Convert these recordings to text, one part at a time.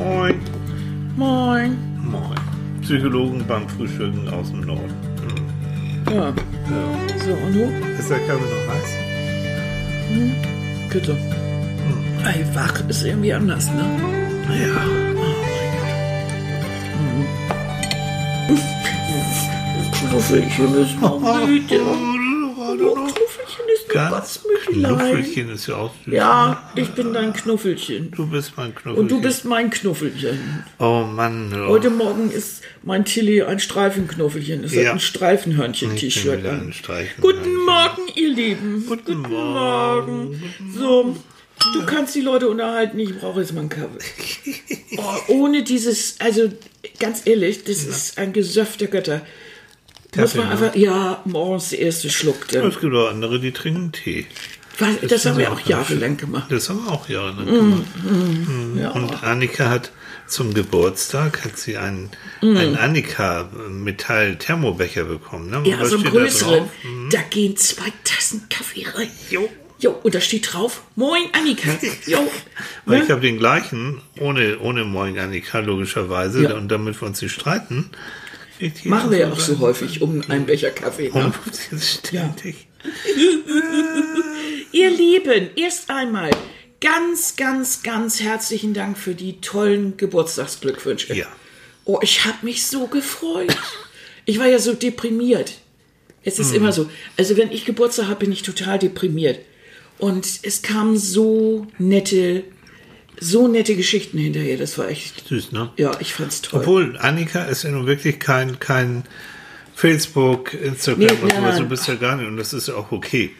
Moin. Moin. Moin. Psychologen beim Frühstücken aus dem Norden. Ja. Ja. So, und du? Ist der Kaffee noch heiß? Bitte. Ey, wach ist irgendwie anders, ne? Ja. Knuffelchen ist noch müde. Oh, Knuffelchen ist noch Ganz ganz. Knuffelchen ist ja auch süß. Ja, ich bin dein Knuffelchen. Du bist mein Knuffelchen. Und du bist mein Knuffelchen. Oh Mann. Oh. Heute Morgen ist mein Tilly ein Streifenknuffelchen. Es Ja. hat ein Streifenhörnchen-T-Shirt an. ein Streichen. Guten Morgen, ihr Lieben. Guten Morgen. So, du kannst die Leute unterhalten. Ich brauche jetzt mal einen Kaffee. Oh, ohne dieses, also ganz ehrlich, das ist ein Gesöff der Götter. Muss man ne? einfach, ja, morgens der erste Schluck. Dann. Es gibt auch andere, die trinken Tee. Was, das haben ist wir auch jahrelang gemacht. Das haben wir auch jahrelang gemacht. Ja. Und Annika hat zum Geburtstag hat sie einen, Mhm. einen Annika Metall Thermobecher bekommen. Ne? Ja, so einen steht da größeren. drauf? Da gehen zwei Tassen Kaffee rein. Jo. Jo, und da steht drauf, Moin Annika. Jo. Weil Ne? ich habe den gleichen, ohne, ohne Moin Annika logischerweise, Ja. und damit wir uns nicht streiten. Machen wir ja auch so häufig um einen Becher Kaffee. Ne? Ständig. Ihr Lieben, erst einmal ganz, ganz, ganz herzlichen Dank für die tollen Geburtstagsglückwünsche. Ja. Oh, ich habe mich so gefreut. Ich war ja so deprimiert. Es ist immer so. Also wenn ich Geburtstag habe, bin ich total deprimiert. Und es kamen so nette, so nette Geschichten hinterher. Das war echt, Süß, ne? ja, ich fand's toll. Obwohl, Annika ist ja nun wirklich kein, kein Facebook, Instagram Nee, und sowas. Du bist ja gar nicht. Und das ist ja auch okay.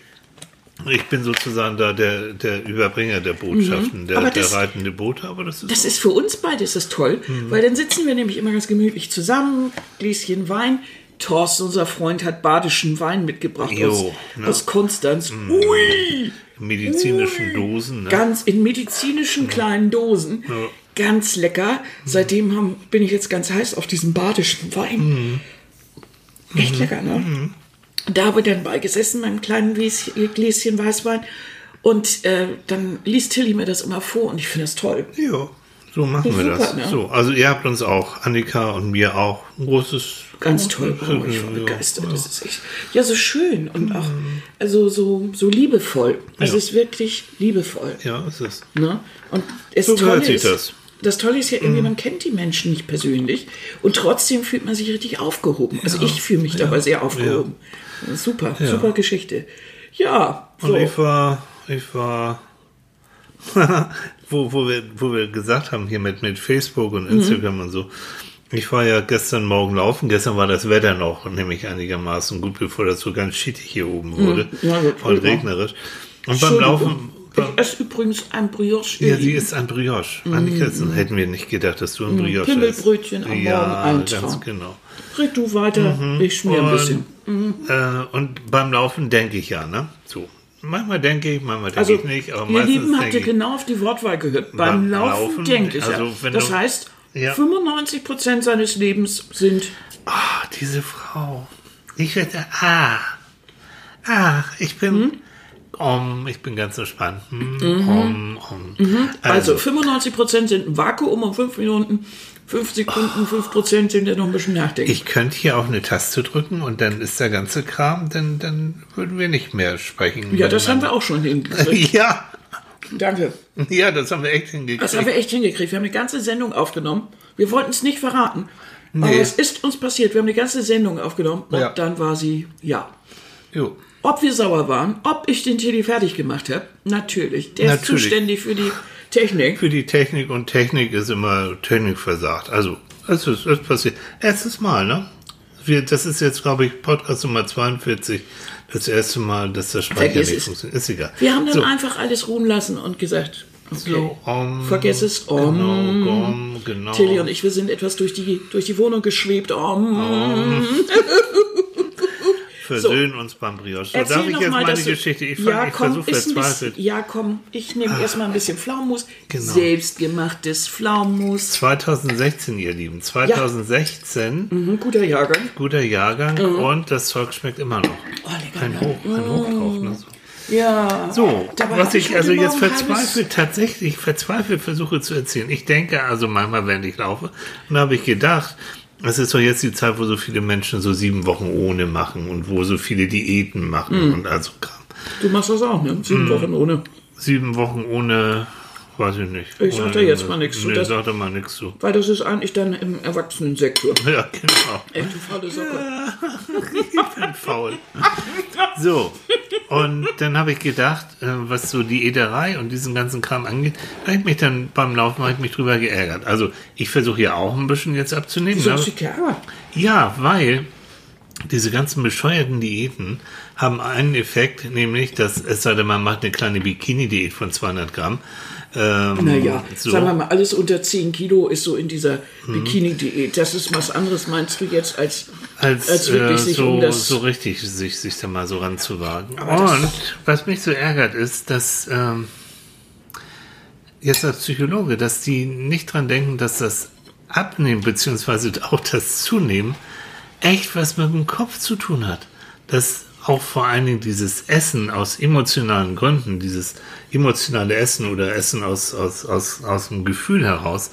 Ich bin sozusagen da der, der Überbringer der Botschaften, der, Mhm. Der das- reitende Bote, aber das ist. Das ist für uns beide ist das toll, Mhm. weil dann sitzen wir nämlich immer ganz gemütlich zusammen, Gläschen Wein. Thorsten, unser Freund, hat badischen Wein mitgebracht Jo, aus, ne? aus Konstanz. Ui! Medizinischen Dosen. Ne? Ganz in medizinischen kleinen Dosen. Ganz lecker. Seitdem haben, bin ich jetzt ganz heiß auf diesen badischen Wein. Echt lecker, ne? Da habe ich dann beigesessen, meinem kleinen Gläs- Gläschen Weißwein. Und äh, dann liest Tilly mir das immer vor und ich finde das toll. Ja, so machen wir Super, das. ne? So, also ihr habt uns auch, Annika und mir auch, ein großes. Ganz toll. Oh, ich war Ja, begeistert. ja. Das ist echt, ja, so schön und auch also so, so liebevoll. Also Ja. es ist wirklich liebevoll. Ja, es ist. Ne? Und es So sich ist, das. das Tolle ist ja irgendwie, man kennt die Menschen nicht persönlich und trotzdem fühlt man sich richtig aufgehoben. Also ich fühle mich dabei sehr aufgehoben. Super, super Geschichte. Ja, Und so. ich war, ich war, wo, wo, wir, wo wir gesagt haben, hier mit, mit Facebook und Instagram und so. Ich war ja gestern Morgen laufen. Gestern war das Wetter noch, nämlich einigermaßen gut, bevor das so ganz schittig hier oben wurde. Ja, war- regnerisch. Und beim Laufen, Ich esse übrigens ein Brioche. ja, sie ist ein Brioche. Annika, das hätten wir nicht gedacht, dass du ein Brioche isst. Pimmelbrötchen am ja, Morgen, ein ganz genau. Red du weiter, ich schmier ein bisschen. Äh, und beim Laufen denke ich ja, ne? So. Manchmal denke ich, manchmal denke Also, ich nicht, aber ihr Lieben, habt denke ihr ich, genau auf die Wortwahl gehört. Beim Beim Laufen, Laufen, denkt es also ja. Das heißt, Ja. 95 Prozent seines Lebens sind Ah, diese Frau. Ich werde, ah, ah, ich bin, Hm? um, ich bin ganz entspannt. Hm, um, um. Also, 95 Prozent sind ein Vakuum um 5 Minuten, 5 Sekunden, 5 Prozent sind ja noch ein bisschen nachdenken. ich könnte hier auf eine Taste drücken und dann ist der ganze Kram, dann, dann würden wir nicht mehr sprechen. ja, das haben wir auch schon hingekriegt. Ja, Danke. ja, das haben wir echt hingekriegt. Das haben wir echt hingekriegt. Wir haben eine ganze Sendung aufgenommen. Wir wollten es nicht verraten. Aber Nee. es ist uns passiert. Wir haben eine ganze Sendung aufgenommen und Ja. dann war sie, ja. jo. Ob wir sauer waren, ob ich den Tilly fertig gemacht habe, natürlich. Der ist Natürlich. zuständig für die Technik. Für die Technik und Technik ist immer Technik versagt. Also, es ist, es passiert. Erstes Mal, ne? Wir, das ist jetzt, glaube ich, Podcast Nummer 42. Das erste Mal, dass der Speicher nicht funktioniert. Ist egal. Wir haben dann so, einfach alles ruhen lassen und gesagt, okay, so, um, vergiss es. Um, Genau, um, genau. Tilly und ich, wir sind etwas durch die, durch die Wohnung geschwebt. Um. Versöhnen uns beim Brioche. So, Erzähl darf ich jetzt mal, meine Geschichte? Ich, ja, ich komm, versuche verzweifelt. bisschen, ja, komm, ich nehme erstmal ein bisschen Pflaumenmus. Genau. Selbstgemachtes Pflaumenmus. 2016, ihr Lieben. 2016, Mhm, guter Jahrgang. guter Jahrgang und das Zeug schmeckt immer noch. Oh, lecker. Ein Hoch, ein Hoch drauf. Ne? So. Ja. So, Dabei was ich also jetzt verzweifelt, tatsächlich verzweifelt versuche zu erzählen. Ich denke also manchmal, wenn ich laufe, und da habe ich gedacht, es ist doch jetzt die Zeit, wo so viele Menschen so sieben Wochen ohne machen und wo so viele Diäten machen Mhm. und also Kram. Du machst das auch, ne? Mhm. Sieben Wochen ohne. Sieben Wochen ohne, weiß ich nicht. Ich sag da jetzt mal nichts zu. Nee, Das- sag da mal nichts zu. Weil das ist eigentlich dann im Erwachsenensektor. Ja, genau. Echt faule Socke. Ich bin faul. So, und dann habe ich gedacht, äh, was so die Ederei und diesen ganzen Kram angeht, da habe ich mich dann beim Laufen ich mich drüber geärgert. Also ich versuche ja auch ein bisschen jetzt abzunehmen. Wieso hast du geärgert? Ja, weil diese ganzen bescheuerten Diäten haben einen Effekt, nämlich, dass es sei denn, man macht eine kleine Bikini-Diät von 200 Gramm. Ähm, Naja, so. sagen wir mal, alles unter 10 Kilo ist so in dieser Mhm. Bikini-Diät. Das ist was anderes, meinst du jetzt, als, als, als wirklich äh, sich so, um das... so richtig sich, sich da mal so ranzuwagen. Aber das- Und was mich so ärgert, ist, dass ähm, jetzt als Psychologe, dass die nicht dran denken, dass das Abnehmen beziehungsweise auch das Zunehmen echt was mit dem Kopf zu tun hat. Dass auch vor allen Dingen dieses Essen aus emotionalen Gründen, dieses emotionale Essen oder Essen aus, aus, aus, aus dem Gefühl heraus,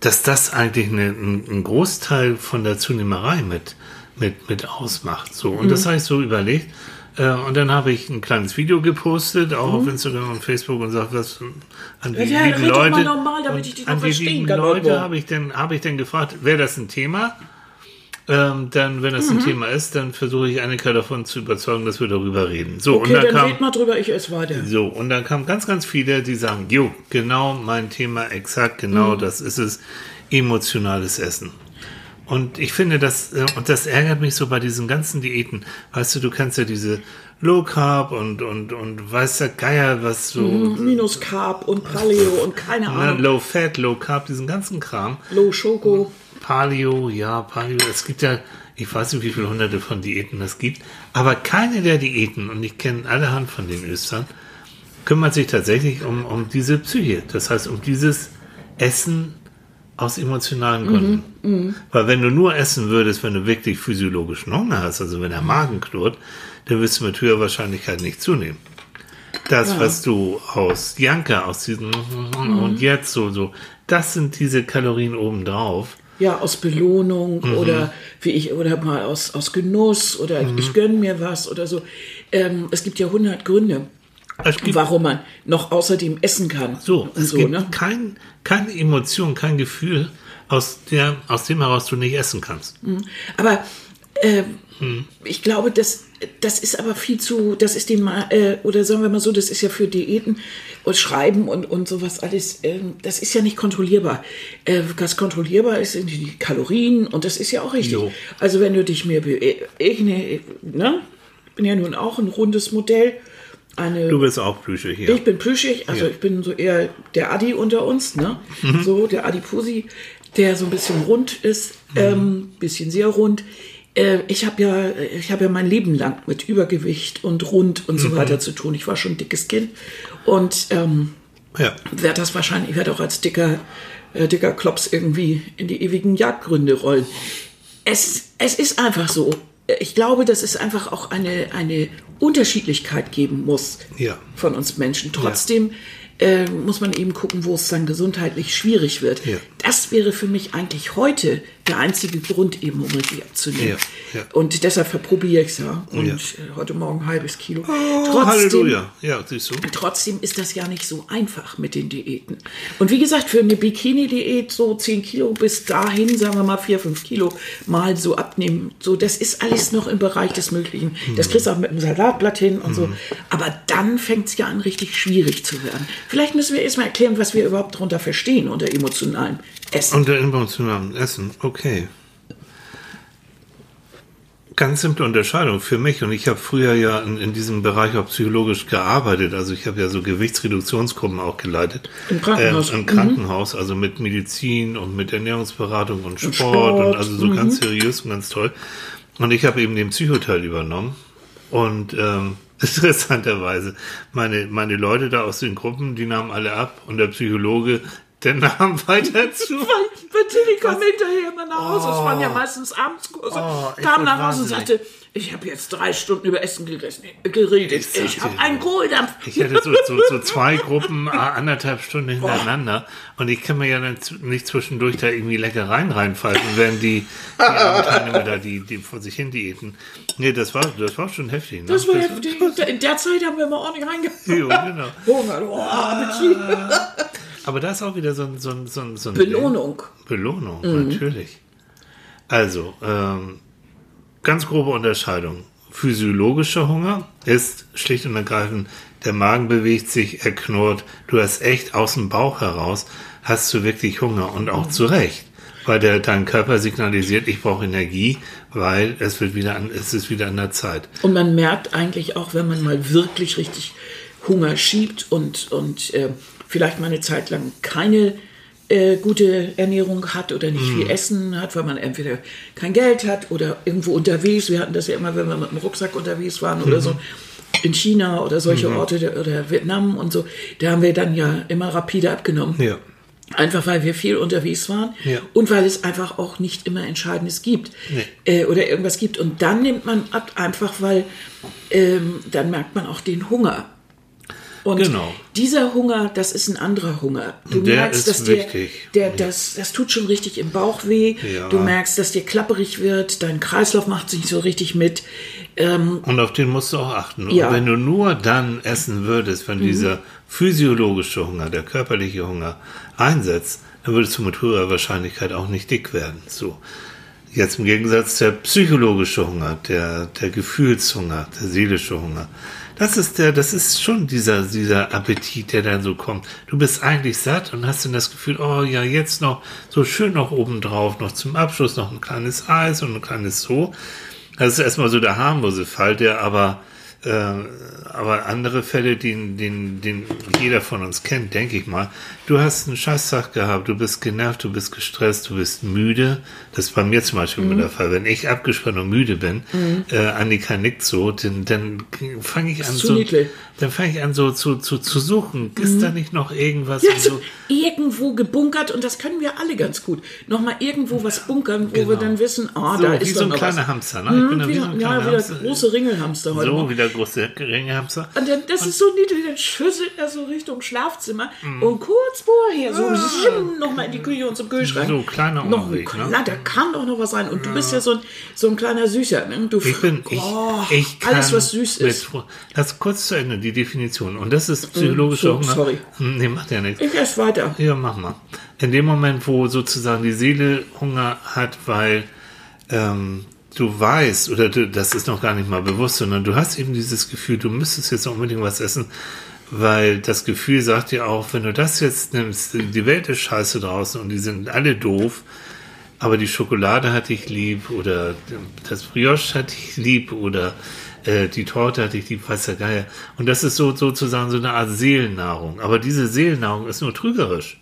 dass das eigentlich eine, ein, ein Großteil von der Zunehmerei mit, mit, mit ausmacht. So, und Mhm. das habe ich so überlegt. Äh, und dann habe ich ein kleines Video gepostet, auch auf Instagram und Facebook und sagt, was an die Mhm. Ja, lieben Leute. normal, an die lieben Leute habe ich dann habe ich dann gefragt, wäre das ein Thema? Ähm, dann, wenn das Mhm. ein Thema ist, dann versuche ich Annika davon zu überzeugen, dass wir darüber reden. So, Okay, und dann dann kam, red mal drüber, ich esse weiter. so, und dann kamen ganz, ganz viele, die sagen, jo, genau mein Thema, exakt, Mhm. genau das ist es, emotionales Essen. Und ich finde das, äh, und das ärgert mich so bei diesen ganzen Diäten. Weißt du, du kannst ja diese Low Carb und, und, und weiß der Geier, was so, Minus Carb und Paleo und keine ne, Ahnung. Low Fat, Low Carb, diesen ganzen Kram. Low Schoko. Paleo, ja, Paleo, es gibt ja, ich weiß nicht, wie viele hunderte von Diäten es gibt, aber keine der Diäten, und ich kenne allerhand von den Östern, kümmert sich tatsächlich um, um diese Psyche. Das heißt, um dieses Essen aus emotionalen Gründen. Weil wenn du nur essen würdest, wenn du wirklich physiologischen Hunger hast, also wenn der Magen knurrt, dann wirst du mit höherer Wahrscheinlichkeit nicht zunehmen. Das, was du aus Janka, aus diesen und jetzt so, so, das sind diese Kalorien obendrauf. Ja, aus Belohnung Mhm. oder wie ich, oder mal aus, aus Genuss oder ich gönn mir was oder so. Ähm, es gibt ja hundert Gründe, Es gibt, warum man noch außerdem essen kann. so, es so, gibt ne? kein, keine Emotion, kein Gefühl, aus, der, aus dem heraus du nicht essen kannst. Aber äh, Hm. ich glaube, das, das ist aber viel zu, das ist den äh, oder sagen wir mal so, das ist ja für Diäten und Schreiben und, und sowas alles, ähm, das ist ja nicht kontrollierbar. Äh, was kontrollierbar ist, sind die Kalorien und das ist ja auch richtig. Jo. Also wenn du dich mir, be- ich, ne, ne, bin ja nun auch ein rundes Modell. Eine, Du bist auch Plüsche hier. ich bin plüschig, also Ja. ich bin so eher der Adi unter uns, ne? So, der Adipusi, der so ein bisschen rund ist, ähm, bisschen sehr rund. Äh, ich habe ja, ich habe ja mein Leben lang mit Übergewicht und rund und so weiter zu tun. Ich war schon ein dickes Kind und ähm, ja. werde das wahrscheinlich, werde auch als dicker, äh, dicker Klops irgendwie in die ewigen Jagdgründe rollen. Es, es ist einfach so. Ich glaube, dass es einfach auch eine, eine Unterschiedlichkeit geben muss Ja. von uns Menschen. Trotzdem äh, muss man eben gucken, wo es dann gesundheitlich schwierig wird. Ja. Das wäre für mich eigentlich heute der einzige Grund, eben um richtig abzunehmen. Ja, ja. Und deshalb verprobiere ich es ja. Und Ja. äh, heute Morgen ein halbes Kilo. Oh, Halleluja. Ja, siehst du. Trotzdem ist das ja nicht so einfach mit den Diäten. Und wie gesagt, für eine Bikini-Diät so 10 Kilo bis dahin, sagen wir mal 4, 5 Kilo mal so abnehmen, so das ist alles noch im Bereich des Möglichen. Das kriegst du auch mit einem Salatblatt hin und so. Aber dann fängt es ja an, richtig schwierig zu werden. Vielleicht müssen wir erstmal erklären, was wir überhaupt darunter verstehen unter emotionalem Essen. Unter emotionalem Essen, okay. Ganz simple Unterscheidung für mich. Und ich habe früher ja in, in diesem Bereich auch psychologisch gearbeitet. Also ich habe ja so Gewichtsreduktionsgruppen auch geleitet. Im Krankenhaus. Ähm, Im Krankenhaus, also mit Medizin und mit Ernährungsberatung und Sport. Und, Sport, also so ganz seriös und ganz toll. Und ich habe eben den Psychoteil übernommen. Und ähm, interessanterweise, meine, meine Leute da aus den Gruppen, die nahmen alle ab. Und der Psychologe, der nahm weiter zu. Weil, weil Tilly kam hinterher immer nach Hause. Es waren ja meistens Abendskurse. Oh, ich kam nach Hause und sagte, ich habe jetzt drei Stunden über Essen gegessen, geredet. Ich Ich, habe einen Kohldampf. Ich hatte so, so, so zwei Gruppen, äh, anderthalb Stunden hintereinander. Und ich kann mir ja nicht zwischendurch da irgendwie Leckereien reinfalten, während die, die Teilnehmer da, die, die vor sich hin diäten. Nee, das war, das war schon heftig. Ne? Das war heftig. In der Zeit haben wir mal ordentlich reingehauen. Jo, genau. Hunger, oh, Appetit. Aber da ist auch wieder so ein, so ein, so ein, so ein Belohnung. Belohnung, Mhm. natürlich. Also, ähm, ganz grobe Unterscheidung. Physiologischer Hunger ist schlicht und ergreifend, der Magen bewegt sich, er knurrt, du hast echt aus dem Bauch heraus, hast du wirklich Hunger und auch zu Recht. Weil der, dein Körper signalisiert, ich brauche Energie, weil es wird wieder an, es ist wieder an der Zeit. Und man merkt eigentlich auch, wenn man mal wirklich richtig Hunger schiebt und, und äh, vielleicht mal eine Zeit lang keine äh, gute Ernährung hat oder nicht viel Essen hat, weil man entweder kein Geld hat oder irgendwo unterwegs. Wir hatten das ja immer, wenn wir mit dem Rucksack unterwegs waren oder so in China oder solche Orte der- oder Vietnam und so. Da haben wir dann ja immer rapide abgenommen. Ja. Einfach weil wir viel unterwegs waren Ja. und weil es einfach auch nicht immer Entscheidendes gibt Nee. äh, oder irgendwas gibt. Und dann nimmt man ab, einfach weil ähm, dann merkt man auch den Hunger. Und Genau. dieser Hunger, das ist ein anderer Hunger. Du Der merkst, ist dass dir, der, das, das tut schon richtig im Bauch weh. Ja. Du merkst, dass dir klapperig wird, dein Kreislauf macht sich so richtig mit. Ähm, Und auf den musst du auch achten. Ja. Und wenn du nur dann essen würdest, wenn dieser physiologische Hunger, der körperliche Hunger einsetzt, dann würdest du mit höherer Wahrscheinlichkeit auch nicht dick werden. So. Jetzt im Gegensatz der psychologische Hunger, der, der Gefühlshunger, der seelische Hunger. Das ist der, das ist schon dieser, dieser Appetit, der dann so kommt. Du bist eigentlich satt und hast dann das Gefühl, oh ja, jetzt noch so schön noch obendrauf, noch zum Abschluss noch ein kleines Eis und ein kleines so. Das ist erstmal so der harmlose Fall, der aber, äh, aber andere Fälle, den, den, den jeder von uns kennt, denke ich mal. Du hast einen Scheißtag gehabt, du bist genervt, du bist gestresst, du bist müde. Das ist bei mir zum Beispiel immer der Fall. Wenn ich abgespannt und müde bin, äh, Annika nickt so, dann, dann fange ich an zu so, niedlich. dann fange ich an so zu, zu, zu suchen. Ist da nicht noch irgendwas? ja, und so so? irgendwo gebunkert und das können wir alle ganz gut. Nochmal irgendwo was bunkern, wo wir dann wissen, ah, So, da wie ist so doch ein kleiner was. Hamster, ne? Ich bin da Wie wie so so, ein ja, kleiner wieder Hamster. große Ringelhamster heute. So, wieder große Ringehamster. Und dann, das ist so niedlich, dann schüsselt er so Richtung Schlafzimmer Mhm. und kurz vorher so ah. nochmal in die Küche und zum Kühlschrank. So, kleiner noch ein Umweg, ne? Kann doch noch was sein. Und du bist ja so ein, so ein kleiner Süßer. Ne? Du, Ich bin, ich, oh, ich kann alles, was süß mit ist. Fre- Lass kurz zu Ende die Definition. Und das ist psychologischer so, Hunger. sorry. Hm, Nee, macht ja nichts. Ich esse weiter. Ja, mach mal. In dem Moment, wo sozusagen die Seele Hunger hat, weil ähm, du weißt, oder du, das ist noch gar nicht mal bewusst, sondern du hast eben dieses Gefühl, du müsstest jetzt unbedingt was essen, weil das Gefühl sagt dir auch, wenn du das jetzt nimmst, die Welt ist scheiße draußen und die sind alle doof, aber die Schokolade hat dich lieb oder das Brioche hat dich lieb oder äh, die Torte hat dich lieb, weiß der Geier. Und das ist so sozusagen so eine Art Seelennahrung. Aber diese Seelennahrung ist nur trügerisch.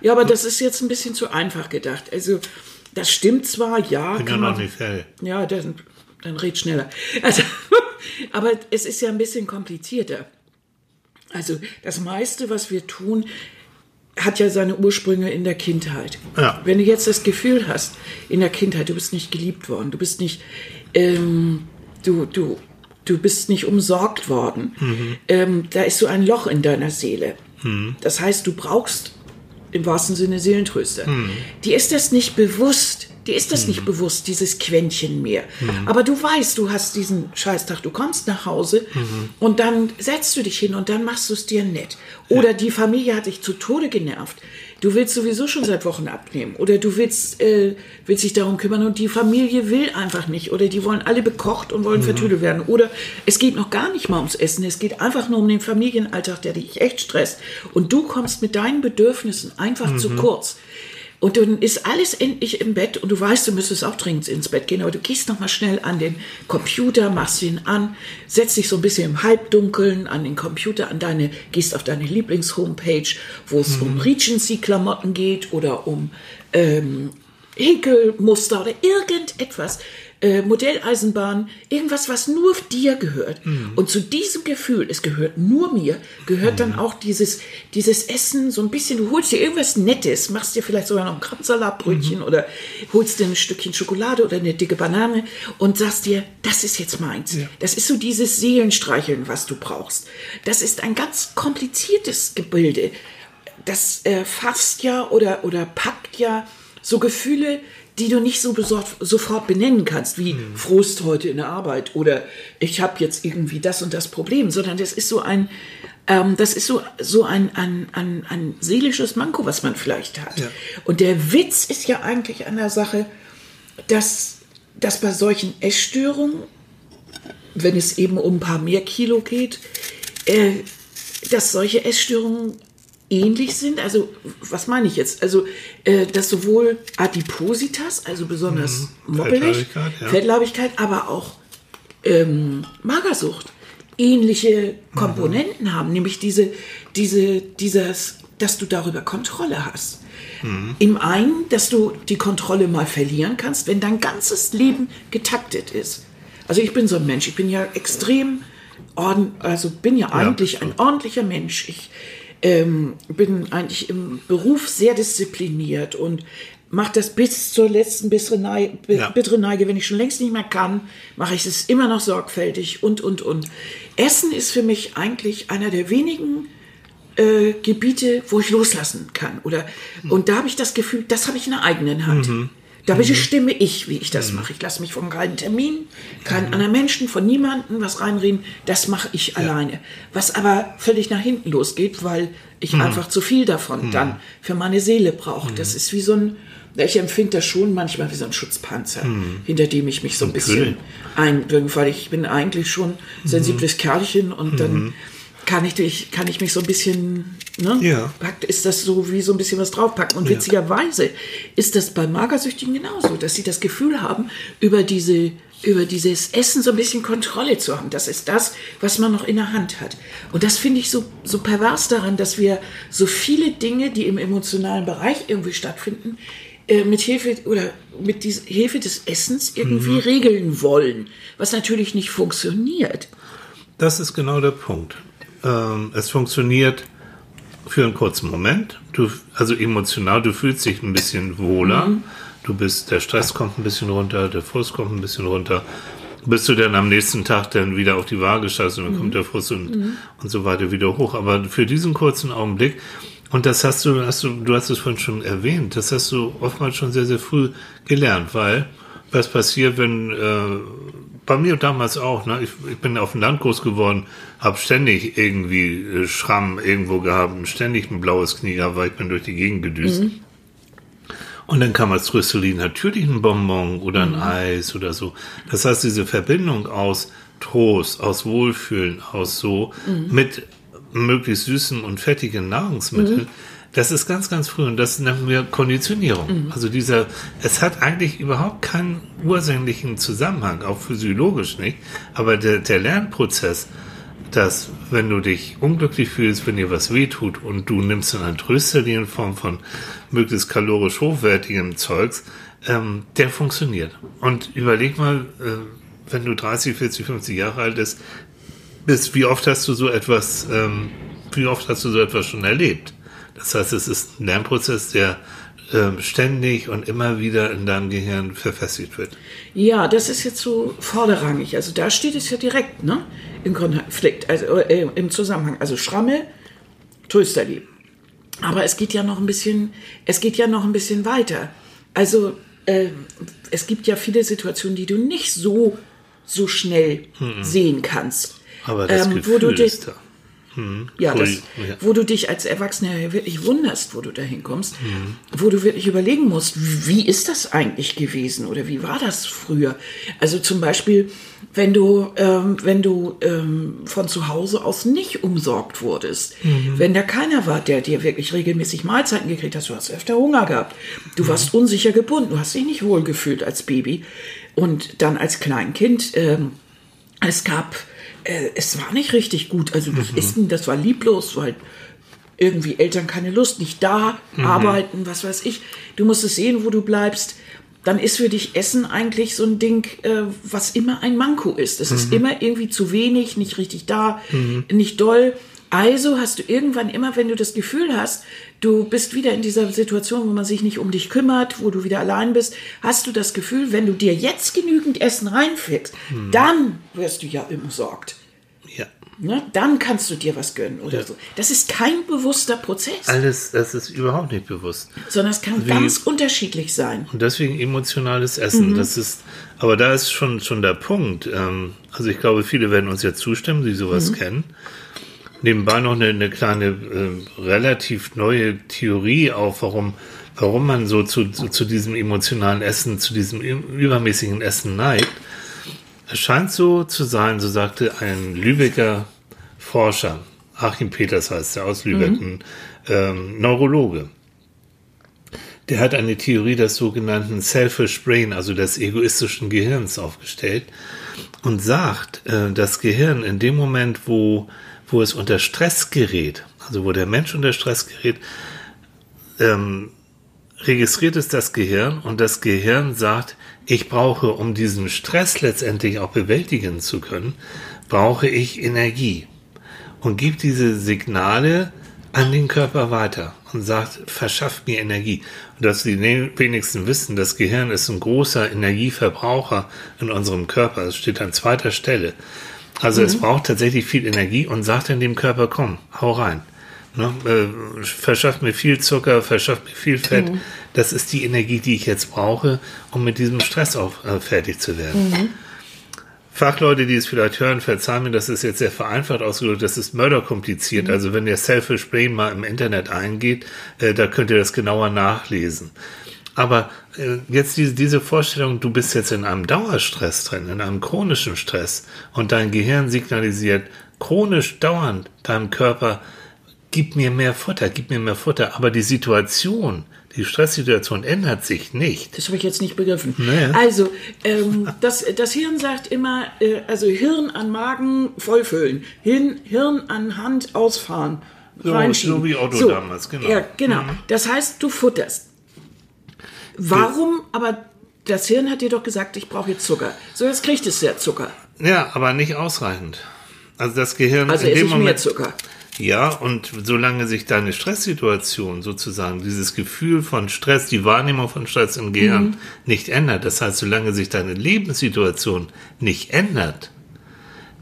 Ja, aber das ist jetzt ein bisschen zu einfach gedacht. Also, das stimmt zwar, ja. Bin ja kann noch man- nicht fertig. Ja, dann, dann red schneller. Also, aber es ist ja ein bisschen komplizierter. Also das meiste, was wir tun, hat ja seine Ursprünge in der Kindheit. Ja. Wenn du jetzt das Gefühl hast, in der Kindheit, du bist nicht geliebt worden, du bist nicht, ähm, du, du, du bist nicht umsorgt worden, ähm, da ist so ein Loch in deiner Seele. Das heißt, du brauchst im wahrsten Sinne Seelentröster. Die ist das nicht bewusst. Die ist das nicht bewusst, dieses Quäntchen mehr. Aber du weißt, du hast diesen Scheißtag, du kommst nach Hause und dann setzt du dich hin und dann machst du es dir nett. Oder die Familie hat dich zu Tode genervt. Du willst sowieso schon seit Wochen abnehmen. Oder du willst, äh, willst dich darum kümmern und die Familie will einfach nicht. Oder die wollen alle bekocht und wollen vertüdelt werden. Oder es geht noch gar nicht mal ums Essen. Es geht einfach nur um den Familienalltag, der dich echt stresst. Und du kommst mit deinen Bedürfnissen einfach zu kurz. Und dann ist alles endlich im Bett und du weißt, du müsstest auch dringend ins Bett gehen, aber du gehst noch mal schnell an den Computer, machst ihn an, setzt dich so ein bisschen im Halbdunkeln an den Computer, an deine, gehst auf deine Lieblings-Homepage, wo es um Regency-Klamotten geht oder um ähm, Häkelmuster oder irgendetwas. Äh, Modelleisenbahn, irgendwas, was nur dir gehört. Mhm. Und zu diesem Gefühl, es gehört nur mir, gehört dann auch dieses, dieses Essen so ein bisschen, du holst dir irgendwas Nettes, machst dir vielleicht sogar noch ein Krabbensalatbrötchen Mhm. oder holst dir ein Stückchen Schokolade oder eine dicke Banane und sagst dir, das ist jetzt meins. Ja. Das ist so dieses Seelenstreicheln, was du brauchst. Das ist ein ganz kompliziertes Gebilde. Das äh, fasst ja oder, oder packt ja so Gefühle, die du nicht so besorgt, sofort benennen kannst, wie Frust heute in der Arbeit oder ich habe jetzt irgendwie das und das Problem, sondern das ist so ein, ähm, das ist so, so ein, ein, ein, ein seelisches Manko, was man vielleicht hat. Ja. Und der Witz ist ja eigentlich an der Sache, dass, dass bei solchen Essstörungen, wenn es eben um ein paar mehr Kilo geht, äh, dass solche Essstörungen ähnlich sind. Also, was meine ich jetzt? Also, äh, dass sowohl Adipositas, also besonders moppelig, Fettleibigkeit, ja. Fettleibigkeit, aber auch ähm, Magersucht ähnliche Komponenten haben, nämlich diese, diese, dieses, dass du darüber Kontrolle hast. Im einen, dass du die Kontrolle mal verlieren kannst, wenn dein ganzes Leben getaktet ist. Also ich bin so ein Mensch, ich bin ja extrem orden, also bin ja eigentlich ein ordentlicher Mensch. Ich ähm, bin eigentlich im Beruf sehr diszipliniert und mache das bis zur letzten bitteren Neige, Ja. bittere Neige. Wenn ich schon längst nicht mehr kann, mache ich es immer noch sorgfältig und, und, und. Essen ist für mich eigentlich einer der wenigen äh, Gebiete, wo ich loslassen kann. Oder, Und da habe ich das Gefühl, das habe ich in der eigenen Hand. Da bestimme ich, wie ich das mache. Ich lasse mich von keinem Termin, keinen anderen Menschen, von niemandem was reinreden. Das mache ich alleine. Was aber völlig nach hinten losgeht, weil ich einfach zu viel davon dann für meine Seele brauche. Das ist wie so ein, ich empfinde das schon manchmal wie so ein Schutzpanzer, hinter dem ich mich so ein bisschen einbringe, weil ich bin eigentlich schon sensibles Kerlchen und dann kann ich, dich- kann ich mich so ein bisschen, ne? Ja. Packt, ist das so wie so ein bisschen was draufpacken. Und witzigerweise ist das bei Magersüchtigen genauso, dass sie das Gefühl haben, über diese über dieses Essen so ein bisschen Kontrolle zu haben. Das ist das, was man noch in der Hand hat. Und das finde ich so, so pervers daran, dass wir so viele Dinge, die im emotionalen Bereich irgendwie stattfinden, äh, mit Hilfe oder mit dieser Hilfe des Essens irgendwie regeln wollen, was natürlich nicht funktioniert. Das ist genau der Punkt. Ähm, es funktioniert für einen kurzen Moment. Du, also emotional, du fühlst dich ein bisschen wohler. Du bist, der Stress kommt ein bisschen runter, der Frust kommt ein bisschen runter. Bis du dann am nächsten Tag dann wieder auf die Waage schaust und dann kommt der Frust und, und so weiter wieder hoch. Aber für diesen kurzen Augenblick, und das hast du, hast du, du hast es vorhin schon erwähnt, das hast du oftmals schon sehr, sehr früh gelernt, weil was passiert, wenn äh, bei mir damals auch, ne? ich, ich bin auf dem Land groß geworden, habe ständig irgendwie äh, Schramm irgendwo gehabt und ständig ein blaues Knie gehabt, weil ich bin durch die Gegend gedüst. Und dann kam als Rüsselin natürlich ein Bonbon oder ein Eis oder so. Das heißt, diese Verbindung aus Trost, aus Wohlfühlen, aus so mit möglichst süßen und fettigen Nahrungsmitteln, das ist ganz, ganz früh und das nennen wir Konditionierung. Also dieser, es hat eigentlich überhaupt keinen ursächlichen Zusammenhang, auch physiologisch nicht, aber der, der Lernprozess, dass wenn du dich unglücklich fühlst, wenn dir was wehtut und du nimmst dann ein Trösterli in Form von möglichst kalorisch hochwertigem Zeugs, ähm, der funktioniert. Und überleg mal, äh, wenn du 30, 40, 50 Jahre alt bist, bist, wie oft hast du so etwas, ähm, wie oft hast du so etwas schon erlebt? Das heißt, es ist ein Lernprozess, der ähm, ständig und immer wieder in deinem Gehirn verfestigt wird. Ja, das ist jetzt so vorderrangig. Also da steht es ja direkt, ne? Im Konflikt, also äh, im Zusammenhang. Also Schramme, Trösterli. Aber es geht ja noch ein bisschen, es geht ja noch ein bisschen weiter. Also äh, es gibt ja viele Situationen, die du nicht so so schnell sehen kannst. Aber das Ähm, Gefühl wo du dich, ist da. Ja, das, ja. wo du dich als Erwachsener wirklich wunderst, wo du da hinkommst, wo du wirklich überlegen musst, wie ist das eigentlich gewesen oder wie war das früher? Also zum Beispiel, wenn du, ähm, wenn du ähm, von zu Hause aus nicht umsorgt wurdest, wenn da keiner war, der dir wirklich regelmäßig Mahlzeiten gekriegt hat, du hast öfter Hunger gehabt, du warst unsicher gebunden, du hast dich nicht wohlgefühlt als Baby und dann als Kleinkind, ähm, es gab, äh, es war nicht richtig gut. Also das Essen, das war lieblos, weil irgendwie Eltern keine Lust, nicht da, arbeiten, was weiß ich. Du musstest sehen, wo du bleibst. dann ist für dich Essen eigentlich so ein Ding, äh, was immer ein Manko ist. Es ist immer irgendwie zu wenig, nicht richtig da, nicht doll. Also hast du irgendwann immer, wenn du das Gefühl hast, du bist wieder in dieser Situation, wo man sich nicht um dich kümmert, wo du wieder allein bist, hast du das Gefühl, wenn du dir jetzt genügend Essen reinfixst, dann wirst du ja umsorgt. Ja. Ne? Dann kannst du dir was gönnen oder so. Das ist kein bewusster Prozess, Alles, das ist überhaupt nicht bewusst. sondern es kann Wie- ganz unterschiedlich sein. Und deswegen emotionales Essen. Das ist, aber da ist schon, schon der Punkt. Ähm, also ich glaube, viele werden uns jetzt zustimmen, die sowas kennen. Nebenbei noch eine, eine kleine, äh, relativ neue Theorie auf, warum, warum man so zu, zu, zu diesem emotionalen Essen, zu diesem übermäßigen Essen neigt. Es scheint so zu sein, so sagte ein Lübecker Forscher, Achim Peters heißt er aus Lübeck, ein ähm, Neurologe. Der hat eine Theorie des sogenannten Selfish Brain, also des egoistischen Gehirns, aufgestellt und sagt, äh, das Gehirn in dem Moment, wo, wo es unter Stress gerät, also wo der Mensch unter Stress gerät, ähm, registriert es das Gehirn und das Gehirn sagt, ich brauche, um diesen Stress letztendlich auch bewältigen zu können, brauche ich Energie und gibt diese Signale an den Körper weiter und sagt, verschafft mir Energie. Und dass die ne- wenigsten wissen, das Gehirn ist ein großer Energieverbraucher in unserem Körper. Es steht an zweiter Stelle. Also es braucht tatsächlich viel Energie und sagt dann dem Körper, komm, hau rein. Ne, äh, verschafft mir viel Zucker, verschafft mir viel Fett. Das ist die Energie, die ich jetzt brauche, um mit diesem Stress auch äh, fertig zu werden. Fachleute, die es vielleicht hören, verzeihen mir, das ist jetzt sehr vereinfacht ausgedrückt, das ist mörderkompliziert. Also wenn ihr Selfish Brain mal im Internet eingeht, äh, da könnt ihr das genauer nachlesen. Aber äh, jetzt diese, diese Vorstellung, du bist jetzt in einem Dauerstress drin, in einem chronischen Stress und dein Gehirn signalisiert chronisch dauernd deinem Körper, gib mir mehr Futter, gib mir mehr Futter. Aber die Situation, die Stresssituation ändert sich nicht. Das habe ich jetzt nicht begriffen. Nee. Also, ähm, das, das Hirn sagt immer, äh, also Hirn an Magen vollfüllen, Hirn, Hirn an Hand ausfahren, So- so wie Otto damals, genau. Ja, genau. Das heißt, du futterst. Warum? Aber das Hirn hat dir doch gesagt, ich brauche jetzt Zucker. So, jetzt kriegt es ja Zucker. Ja, aber nicht ausreichend. Also das Gehirn Also in dem ich mehr Moment. Zucker. Ja, und solange sich deine Stresssituation sozusagen, dieses Gefühl von Stress, die Wahrnehmung von Stress im Gehirn Mhm. nicht ändert, das heißt, solange sich deine Lebenssituation nicht ändert,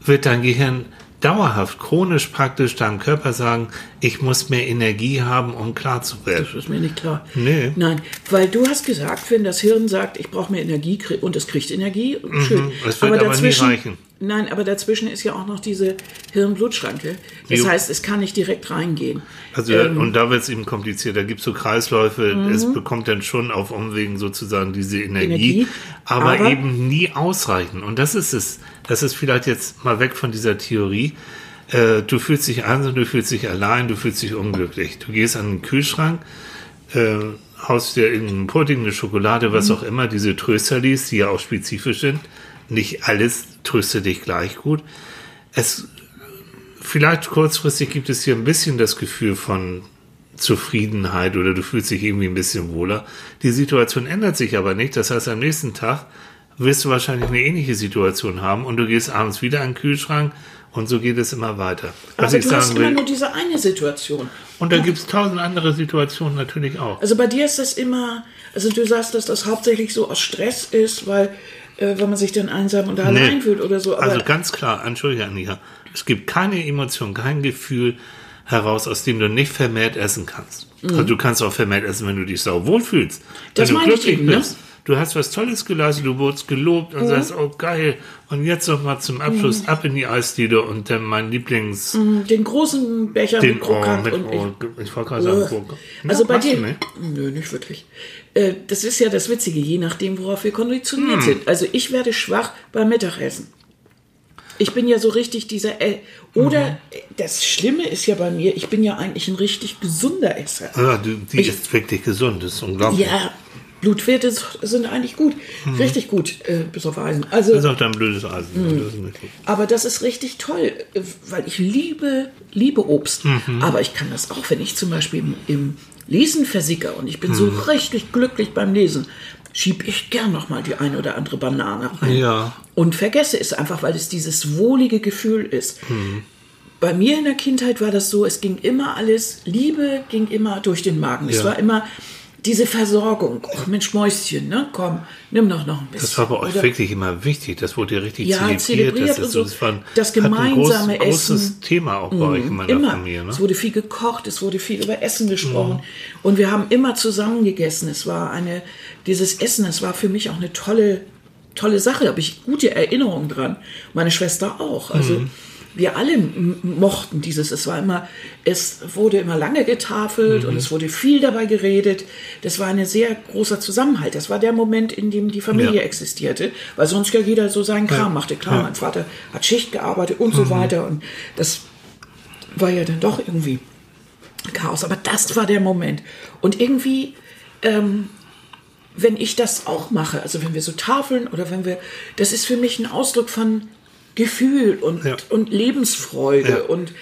wird dein Gehirn dauerhaft, chronisch praktisch deinem Körper sagen, ich muss mehr Energie haben, um klar zu werden. Das ist mir nicht klar. Nee. Nein, weil du hast gesagt, wenn das Hirn sagt, ich brauche mehr Energie und es kriegt Energie, schön. Mhm. Es wird aber nie reichen. Nein, aber dazwischen ist ja auch noch diese Hirn-Blut-Schranke. Das Jo. heißt, es kann nicht direkt reingehen. Also, Ähm. und da wird es eben kompliziert. Da gibt es so Kreisläufe. Mhm. Es bekommt dann schon auf Umwegen sozusagen diese Energie, Energie, aber, aber- eben nie ausreichen. Und das ist es. Das ist vielleicht jetzt mal weg von dieser Theorie. Äh, du fühlst dich einsam, du fühlst dich allein, du fühlst dich unglücklich. Du gehst an den Kühlschrank, äh, haust dir irgendeinen Pudding, eine Schokolade, was auch immer, diese Trösterlis, die ja auch spezifisch sind. Nicht alles tröstet dich gleich gut. Es vielleicht kurzfristig gibt es hier ein bisschen das Gefühl von Zufriedenheit oder du fühlst dich irgendwie ein bisschen wohler. Die Situation ändert sich aber nicht. Das heißt, am nächsten Tag wirst du wahrscheinlich eine ähnliche Situation haben und du gehst abends wieder an den Kühlschrank und so geht es immer weiter. Was Aber ich du hast sagen immer will, nur diese eine Situation. und da gibt es tausend andere Situationen natürlich auch. Also bei dir ist das immer, also du sagst, dass das hauptsächlich so aus Stress ist, weil äh, wenn man sich dann einsam und allein Nee. fühlt oder so. Aber Also ganz klar, entschuldige Annika, es gibt keine Emotion, kein Gefühl heraus, aus dem du nicht vermehrt essen kannst. Also du kannst auch vermehrt essen, wenn du dich sau wohl fühlst. Mhm. Das wenn du meine ich glücklich eben, ne? Du hast was Tolles geleistet, du wurdest gelobt Mhm. und sagst, oh geil. Und jetzt noch mal zum Abschluss ab in die Eisdiele und dann mein Lieblings... den großen Becher Den, mit oh, Krokant mit, und ich, oh, ich wollte gerade sagen, Krokant. Also bei dir, nicht? nö, nicht wirklich. Äh, Das ist ja das Witzige, je nachdem, worauf wir konditioniert Hm. sind. Also ich werde schwach beim Mittagessen. Ich bin ja so richtig dieser, äh, oder Mhm. das Schlimme ist ja bei mir, ich bin ja eigentlich ein richtig gesunder Esser. Ja, du, die ist wirklich gesund, das ist unglaublich. Ja, Blutwerte sind eigentlich gut, richtig gut, äh, bis auf Eisen. Also, Mhm. Das ist auch dein blödes Eisen. Hm. Das ist nicht gut. aber das ist richtig toll, äh, weil ich liebe, liebe Obst. Mhm. Aber ich kann das auch, wenn ich zum Beispiel im, im Lesen versicker und ich bin so Mhm. richtig glücklich beim Lesen, schieb ich gern noch mal die ein oder andere Banane rein. Ja. Und vergesse es einfach, weil es dieses wohlige Gefühl ist. Mhm. Bei mir in der Kindheit war das so, es ging immer alles, Liebe ging immer durch den Magen. Es Ja. war immer diese Versorgung. Ach Mensch, Mäuschen, ne? komm, nimm doch noch ein bisschen. Das war bei euch Oder- wirklich immer wichtig. Das wurde ja richtig Ja, zelebriert. zelebriert das, ist so. das, war Das hat ein gemeinsame groß, großes Essen. Mhm. Thema auch bei euch in meiner immer. Familie. Ne? Es wurde viel gekocht, es wurde viel über Essen Mhm. gesprochen. Und wir haben immer zusammen gegessen. Es war eine, dieses Essen, es war für mich auch eine tolle, tolle Sache. Da habe ich gute Erinnerungen dran. Meine Schwester auch. Also, Mhm. Wir alle mochten dieses. Es war immer, es wurde immer lange getafelt Mhm. und es wurde viel dabei geredet. Das war ein sehr großer Zusammenhalt. Das war der Moment, in dem die Familie Ja. existierte, weil sonst ja jeder so seinen Kram Ja. machte. Klar, Ja. Mhm. mein Vater hat Schicht gearbeitet und so weiter und das war ja dann doch irgendwie Chaos. Aber das war der Moment. Und irgendwie, ähm, wenn ich das auch mache, also wenn wir so tafeln oder wenn wir, das ist für mich ein Ausdruck von Gefühl und, Ja. und Lebensfreude Ja. und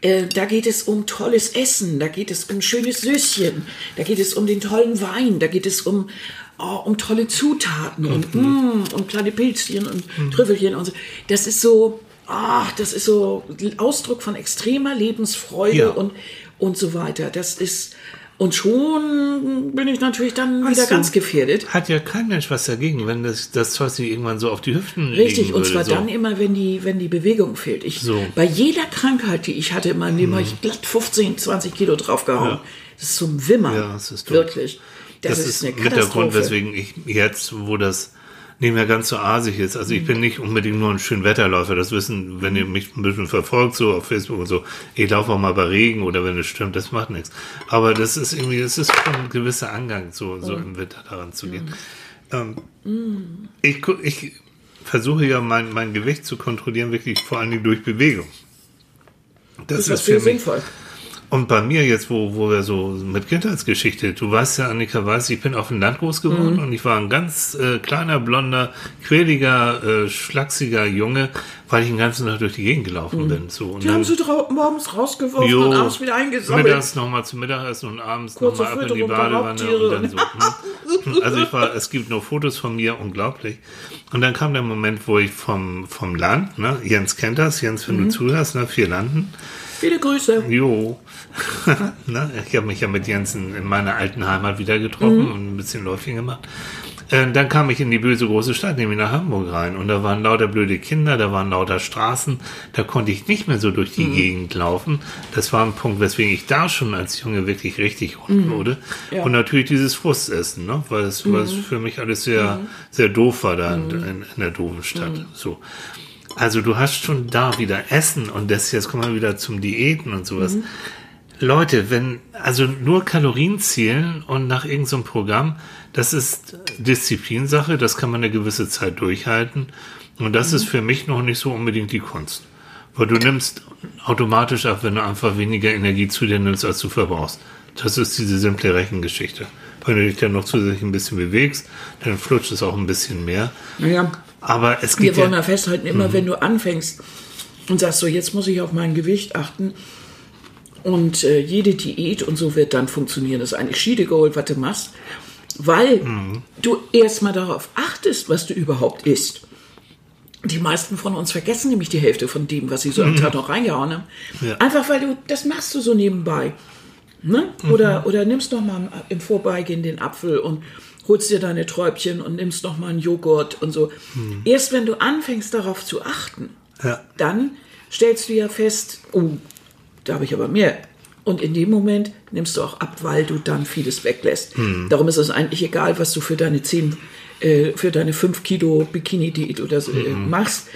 äh, da geht es um tolles Essen, da geht es um schönes Süßchen, da geht es um den tollen Wein, da geht es um, oh, um tolle Zutaten und, mm, und kleine Pilzchen und Trüffelchen und so. Das ist so, ach, das ist so ein Ausdruck von extremer Lebensfreude Ja. und, und so weiter. Das ist, und schon bin ich natürlich dann wieder Weißt du, ganz gefährdet. Hat ja kein Mensch was dagegen, wenn das, das Zeug sich irgendwann so auf die Hüften Richtig, legen und würde, zwar so. dann immer, wenn die, wenn die Bewegung fehlt. Ich, So. Bei jeder Krankheit, die ich hatte in meinem Leben, habe ich glatt 15, 20 Kilo draufgehauen. Ja. Das ist zum Wimmern. Ja, das ist dumm. Wirklich. Das, Das, ist, ist eine mit der Grund, Katastrophe. weswegen ich jetzt, wo das nicht mehr ganz so asig ist. Also ich Mhm. bin nicht unbedingt nur ein Schönwetterläufer. Das wissen, wenn ihr mich ein bisschen verfolgt, so auf Facebook und so. Ich laufe auch mal bei Regen oder wenn es stürmt, das macht nichts. Aber das ist irgendwie, es ist schon ein gewisser Angang, so, so im Winter daran zu gehen. Ähm, ich, gu- ich versuche ja mein, mein Gewicht zu kontrollieren, wirklich vor allen Dingen durch Bewegung. Das, das ist sehr sinnvoll. Und bei mir jetzt, wo, wo wir so mit Kindheitsgeschichte, du weißt ja, Annika weiß, ich bin auf dem Land groß geworden Mhm. und ich war ein ganz äh, kleiner, blonder, quäliger, äh, schlachsiger Junge, weil ich den ganzen Tag durch die Gegend gelaufen bin. So. Und Mhm. Die haben sie morgens rausgeworfen Jo, und abends wieder eingesammelt. Mittags nochmal zum Mittagessen und abends nochmal ab in die Badewanne und dann so. hm. Also ich war, es gibt nur Fotos von mir, unglaublich. Und dann kam der Moment, wo ich vom, vom Land, ne, Jens kennt das, Jens, wenn Mhm. du zuhörst, ne, vier Landen, Viele Grüße. Jo. ne? Ich habe mich ja mit Jensen in meiner alten Heimat wieder getroffen und ein bisschen Läufchen gemacht. Äh, dann kam ich in die böse große Stadt, nämlich nach Hamburg rein. Und da waren lauter blöde Kinder, da waren lauter Straßen. Da konnte ich nicht mehr so durch die Gegend laufen. Das war ein Punkt, weswegen ich da schon als Junge wirklich richtig rund wurde. Ja. Und natürlich dieses Frustessen, ne? weil, es, es für mich alles sehr, sehr doof war da in, in, in der doofen Stadt. So. Also du hast schon da wieder Essen und das jetzt kommen wir wieder zum Diäten und sowas. Leute, wenn, also nur Kalorien zählen und nach irgendeinem so Programm, das ist Disziplinsache, das kann man eine gewisse Zeit durchhalten. Und das ist für mich noch nicht so unbedingt die Kunst. Weil du nimmst automatisch ab, wenn du einfach weniger Energie zu dir nimmst, als du verbrauchst. Das ist diese simple Rechengeschichte. Wenn du dich dann noch zusätzlich ein bisschen bewegst, dann flutscht es auch ein bisschen mehr. Naja, Aber es wir gibt wollen ja, ja festhalten, immer wenn du anfängst und sagst so, jetzt muss ich auf mein Gewicht achten und äh, jede Diät und so wird dann funktionieren. Das ist eigentlich Schiede geholt, was du machst, weil du erstmal darauf achtest, was du überhaupt isst. Die meisten von uns vergessen nämlich die Hälfte von dem, was sie so am Tag noch reingehauen haben. Ja. Einfach weil du, das machst du so nebenbei. Ne? Oder, oder nimmst noch mal im Vorbeigehen den Apfel und holst dir deine Träubchen und nimmst noch mal einen Joghurt und so. Erst wenn du anfängst darauf zu achten, Ja. dann stellst du ja fest, oh, da habe ich aber mehr. Und in dem Moment nimmst du auch ab, weil du dann vieles weglässt. Darum ist es eigentlich egal, was du für deine 10, äh, für deine 5 Kilo Bikini-Diät oder so äh, machst,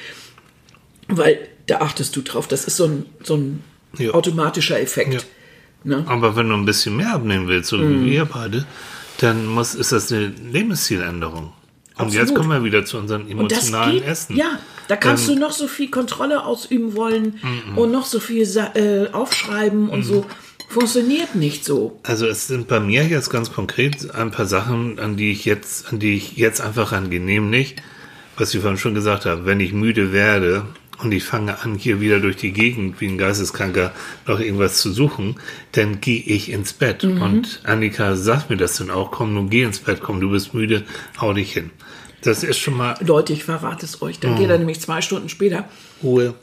weil da achtest du drauf. Das ist so ein, so ein Ja. automatischer Effekt. Ja. Ne? Aber wenn du ein bisschen mehr abnehmen willst, so Mhm. wie wir beide, dann muss, ist das eine Lebenszieländerung. Und Absolut. jetzt kommen wir wieder zu unserem Und das emotionalen geht, Essen. ja, da kannst Ähm, du noch so viel Kontrolle ausüben wollen und noch so viel äh, aufschreiben und so. Funktioniert nicht so. Also es sind bei mir jetzt ganz konkret ein paar Sachen, an die ich jetzt, an die ich jetzt einfach rangehe. Nämlich, was ich vorhin schon gesagt habe, wenn ich müde werde und ich fange an, hier wieder durch die Gegend wie ein Geisteskranker noch irgendwas zu suchen, dann gehe ich ins Bett. Mhm. Und Annika sagt mir das dann auch, komm, nun geh ins Bett, komm, du bist müde, hau dich hin. Das ist schon mal Leute, ich verrate es euch. Dann geht er nämlich zwei Stunden später, Ruhe.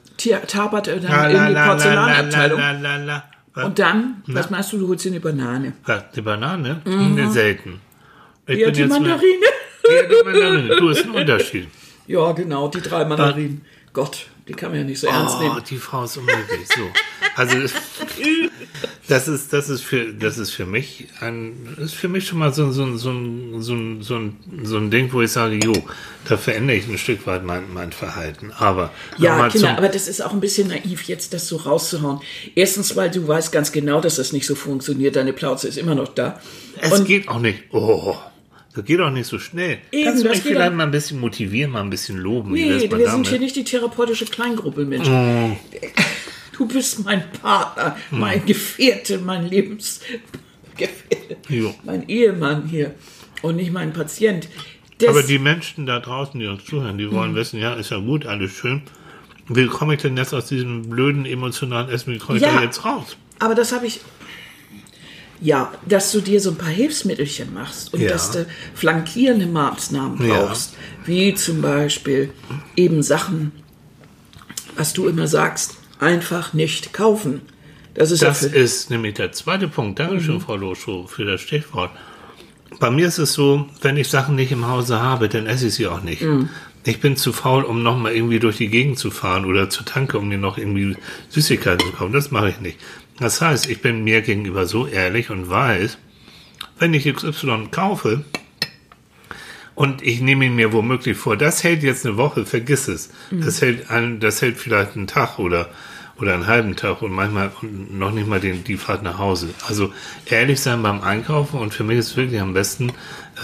Tapert er La, dann la, in die la, la, Porzellanabteilung. la, la, la, la. Und dann, was machst du? Du holst dir eine Banane. Was, die Banane? Nee, selten. Ich Mhm. Ja, die jetzt Mandarine. Ja, die Mandarine. Du, ist ein Unterschied. Ja, genau, die drei Mandarinen. Gott, die kann man ja nicht so ernst Oh, nehmen. die Frau ist unmöglich. So. Also das ist, das ist für das ist für mich ein ist für mich schon mal so, so, so, ein- so, so, ein, so ein Ding, wo ich sage, jo, da verändere ich ein Stück weit mein, mein Verhalten. Aber Ja, Kinder, aber das ist auch ein bisschen naiv, jetzt das so rauszuhauen. Erstens, weil du weißt ganz genau, dass das nicht so funktioniert. Deine Plauze ist immer noch da. es Und geht auch nicht. Oh, das geht auch nicht so schnell. Eben, Kannst du mich vielleicht auch- mal ein bisschen motivieren, mal ein bisschen loben? Nee, wir sind damit? hier nicht die therapeutische Kleingruppe, Mensch. Oh. Du bist mein Partner, Hm. mein Gefährte, mein Lebensgefährte, Jo. mein Ehemann hier und nicht mein Patient. Das, Aber die Menschen da draußen, die uns zuhören, die wollen wissen, ja, ist ja gut, alles schön. Wie komme ich denn jetzt aus diesem blöden emotionalen Essen, wie komme ich Ja. da jetzt raus? Aber das habe ich. Ja, dass du dir so ein paar Hilfsmittelchen machst und Ja. dass du flankierende Maßnahmen Ja. brauchst, wie zum Beispiel eben Sachen, was du immer sagst, einfach nicht kaufen. Das ist Das ja ist nämlich der zweite Punkt. Dankeschön, Frau Loschow, für das Stichwort. Bei mir ist es so, wenn ich Sachen nicht im Hause habe, dann esse ich sie auch nicht. Ich bin zu faul, um nochmal irgendwie durch die Gegend zu fahren oder zur Tanke, um mir noch irgendwie Süßigkeiten zu kaufen. Das mache ich nicht. Das heißt, ich bin mir gegenüber so ehrlich und weiß, wenn ich XY kaufe und ich nehme ihn mir womöglich vor, das hält jetzt eine Woche, vergiss es. Das hält ein, das hält vielleicht einen Tag oder oder einen halben Tag und manchmal noch nicht mal den, die Fahrt nach Hause. Also ehrlich sein beim Einkaufen und für mich ist wirklich am besten,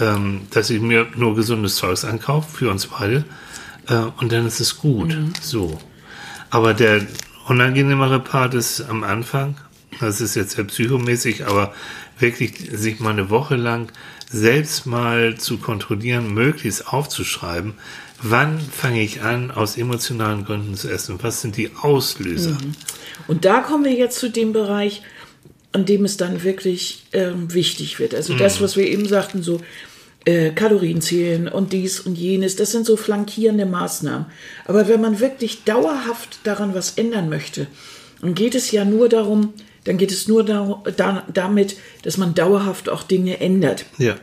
ähm, dass ich mir nur gesundes Zeugs einkaufe, für uns beide, äh, und dann ist es gut. So. Aber der unangenehmere Part ist am Anfang, das ist jetzt sehr psychomäßig, aber wirklich sich mal eine Woche lang selbst mal zu kontrollieren, möglichst aufzuschreiben, wann fange ich an, aus emotionalen Gründen zu essen? Was sind die Auslöser? Und da kommen wir jetzt zu dem Bereich, an dem es dann wirklich ähm, wichtig wird. Also das, was wir eben sagten, so äh, Kalorien zählen und dies und jenes, das sind so flankierende Maßnahmen. Aber wenn man wirklich dauerhaft daran was ändern möchte, dann geht es ja nur darum, dann geht es nur da, da, damit, dass man dauerhaft auch Dinge ändert. Ja.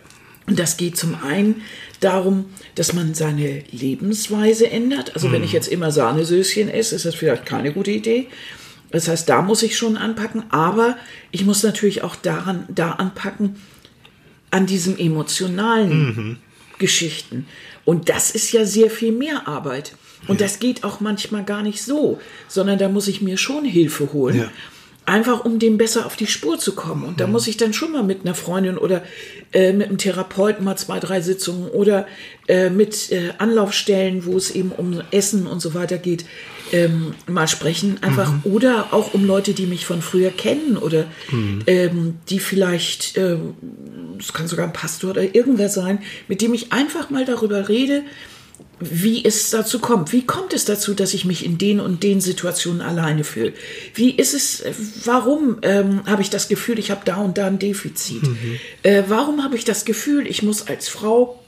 Und das geht zum einen darum, dass man seine Lebensweise ändert. Also wenn ich jetzt immer Sahnesöschen esse, ist das vielleicht keine gute Idee. Das heißt, da muss ich schon anpacken, aber ich muss natürlich auch daran, da anpacken, an diesen emotionalen Geschichten. Und das ist ja sehr viel mehr Arbeit. Und das geht auch manchmal gar nicht so, sondern da muss ich mir schon Hilfe holen. Ja. Einfach um dem besser auf die Spur zu kommen. Und da muss ich dann schon mal mit einer Freundin oder äh, mit einem Therapeuten mal zwei, drei Sitzungen oder äh, mit äh, Anlaufstellen, wo es eben um Essen und so weiter geht, ähm, mal sprechen. Einfach oder auch um Leute, die mich von früher kennen oder ähm, die vielleicht, äh, es kann sogar ein Pastor oder irgendwer sein, mit dem ich einfach mal darüber rede, wie es dazu kommt. Wie kommt es dazu, dass ich mich in den und den Situationen alleine fühle? Wie ist es, warum ähm, habe ich das Gefühl, ich habe da und da ein Defizit? Äh, warum habe ich das Gefühl, ich muss als Frau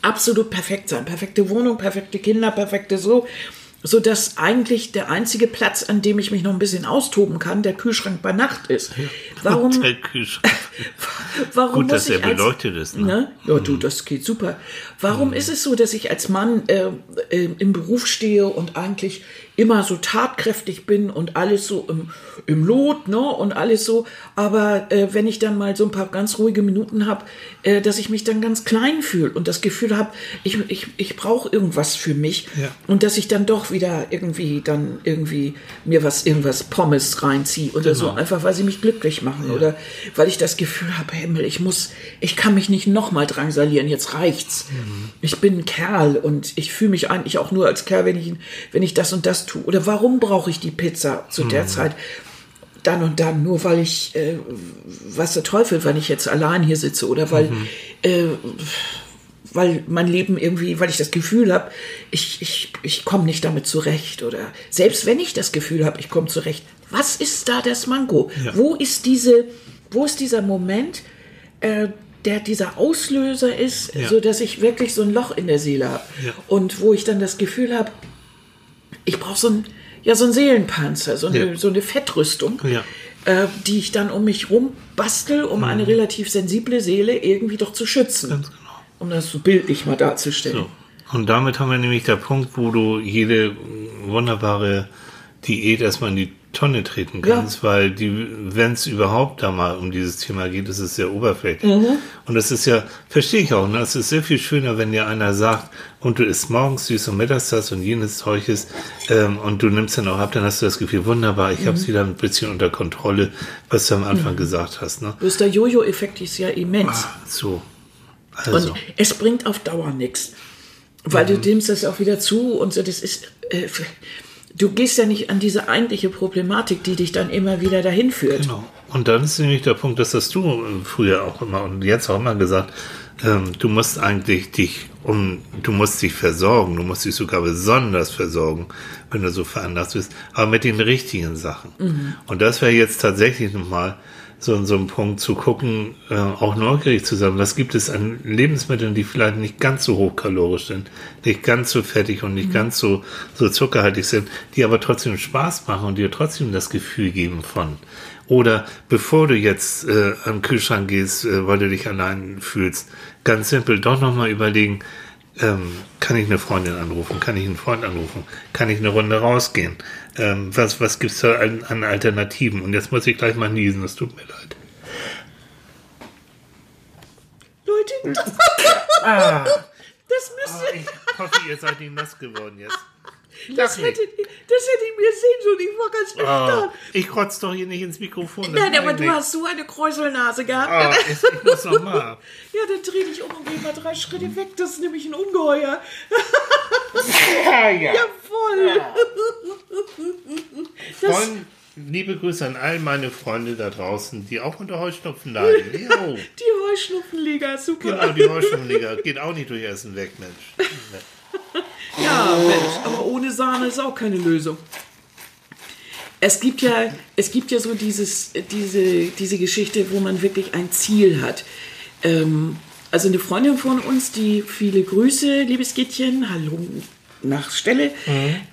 absolut perfekt sein? Perfekte Wohnung, perfekte Kinder, perfekte so. So dass eigentlich der einzige Platz, an dem ich mich noch ein bisschen austoben kann, der Kühlschrank bei Nacht ist. Warum, Der Kühlschrank. Warum Gut, dass er ich als- beleuchtet ist, ne? Ne? Ja, du, das geht super. Warum ist es so, dass ich als Mann äh, äh, im Beruf stehe und eigentlich immer so tatkräftig bin und alles so im, im Lot, ne? Und alles so. Aber äh, wenn ich dann mal so ein paar ganz ruhige Minuten habe, äh, dass ich mich dann ganz klein fühle und das Gefühl habe, ich, ich, ich brauche irgendwas für mich. Ja. Und dass ich dann doch wieder irgendwie dann irgendwie mir was, irgendwas Pommes reinziehe oder so, Genau. einfach weil sie mich glücklich machen oder weil ich das Gefühl habe, Himmel, ich muss, ich kann mich nicht nochmal drangsalieren, jetzt reicht's. Ich bin ein Kerl und ich fühle mich eigentlich auch nur als Kerl, wenn ich, wenn ich das und das tue. Oder warum brauche ich die Pizza zu der Zeit? Dann und dann, nur weil ich, äh, was der Teufel, wenn ich jetzt allein hier sitze oder weil, äh, weil mein Leben irgendwie, weil ich das Gefühl habe, ich, ich, ich komme nicht damit zurecht. Oder selbst wenn ich das Gefühl habe, ich komme zurecht, was ist da das Mango? Ja. Wo ist diese, wo ist dieser Moment, äh, der dieser Auslöser ist, Ja. so dass ich wirklich so ein Loch in der Seele habe Ja. und wo ich dann das Gefühl habe, ich brauche so ein, ja, so ein Seelenpanzer, so eine, Ja. so eine Fettrüstung, äh, die ich dann um mich rum bastel, um eine relativ sensible Seele irgendwie doch zu schützen. Mhm. Ganz genau. Um das so bildlich mal darzustellen. So. Und damit haben wir nämlich der Punkt, wo du jede wunderbare Diät erstmal in die Tonne treten kannst, weil die, wenn es überhaupt da mal um dieses Thema geht, ist es sehr oberflächlich. Und das ist ja, verstehe ich auch, ne? es ist sehr viel schöner, wenn dir einer sagt, und du isst morgens süß und mittags das und jenes Zeug ist, ähm, und du nimmst dann auch ab, dann hast du das Gefühl, wunderbar, ich habe es wieder ein bisschen unter Kontrolle, was du am Anfang gesagt hast. Ne? Bloß der Jojo-Effekt ist ja immens. So. Also. Und es bringt auf Dauer nichts. Weil du nimmst das auch wieder zu und so, das ist. Äh, du gehst ja nicht an diese eigentliche Problematik, die dich dann immer wieder dahin führt. Genau. Und dann ist nämlich der Punkt, das hast du früher auch immer und jetzt auch immer gesagt, ähm, du musst eigentlich dich um, du musst dich versorgen, du musst dich sogar besonders versorgen, wenn du so veranlasst bist, aber mit den richtigen Sachen. Und das wäre jetzt tatsächlich nochmal so, so ein Punkt zu gucken, äh, auch neugierig zu sein, was gibt es an Lebensmitteln, die vielleicht nicht ganz so hochkalorisch sind, nicht ganz so fettig und nicht ganz so, so zuckerhaltig sind, die aber trotzdem Spaß machen und dir trotzdem das Gefühl geben von. Oder bevor du jetzt äh, am Kühlschrank gehst, äh, weil du dich allein fühlst, ganz simpel doch nochmal überlegen, ähm, kann ich eine Freundin anrufen, kann ich einen Freund anrufen, kann ich eine Runde rausgehen, ähm, was, was gibt's da an, an Alternativen? Und jetzt muss ich gleich mal niesen, das tut mir leid. Leute, das, Ah, das müsst ihr. ich hoffe, ihr seid nicht nass geworden jetzt. Das hätte, das hätte ich mir sehen sollen. Ich war ganz Ah, erstaunt. ich kotze doch hier nicht ins Mikrofon. Nein, aber du hast so eine Kräuselnase gehabt. Ah, ich, muss noch mal. Ja, dann dreh dich um und geh mal drei Schritte weg. Das ist nämlich ein Ungeheuer. Ja, ja. Jawohl. Das, Freund, liebe Grüße an all meine Freunde da draußen, die auch unter Heuschnupfen leiden. Die Heuschnupfenliga, super. Genau, die Heuschnupfenliga geht auch nicht durch Essen weg, Mensch. Ja, Mensch, aber ohne Sahne ist auch keine Lösung. Es gibt ja, es gibt ja so dieses, diese, diese Geschichte, wo man wirklich ein Ziel hat. Ähm, also eine Freundin von uns, die viele Grüße, liebes Gittchen, hallo nach Stelle.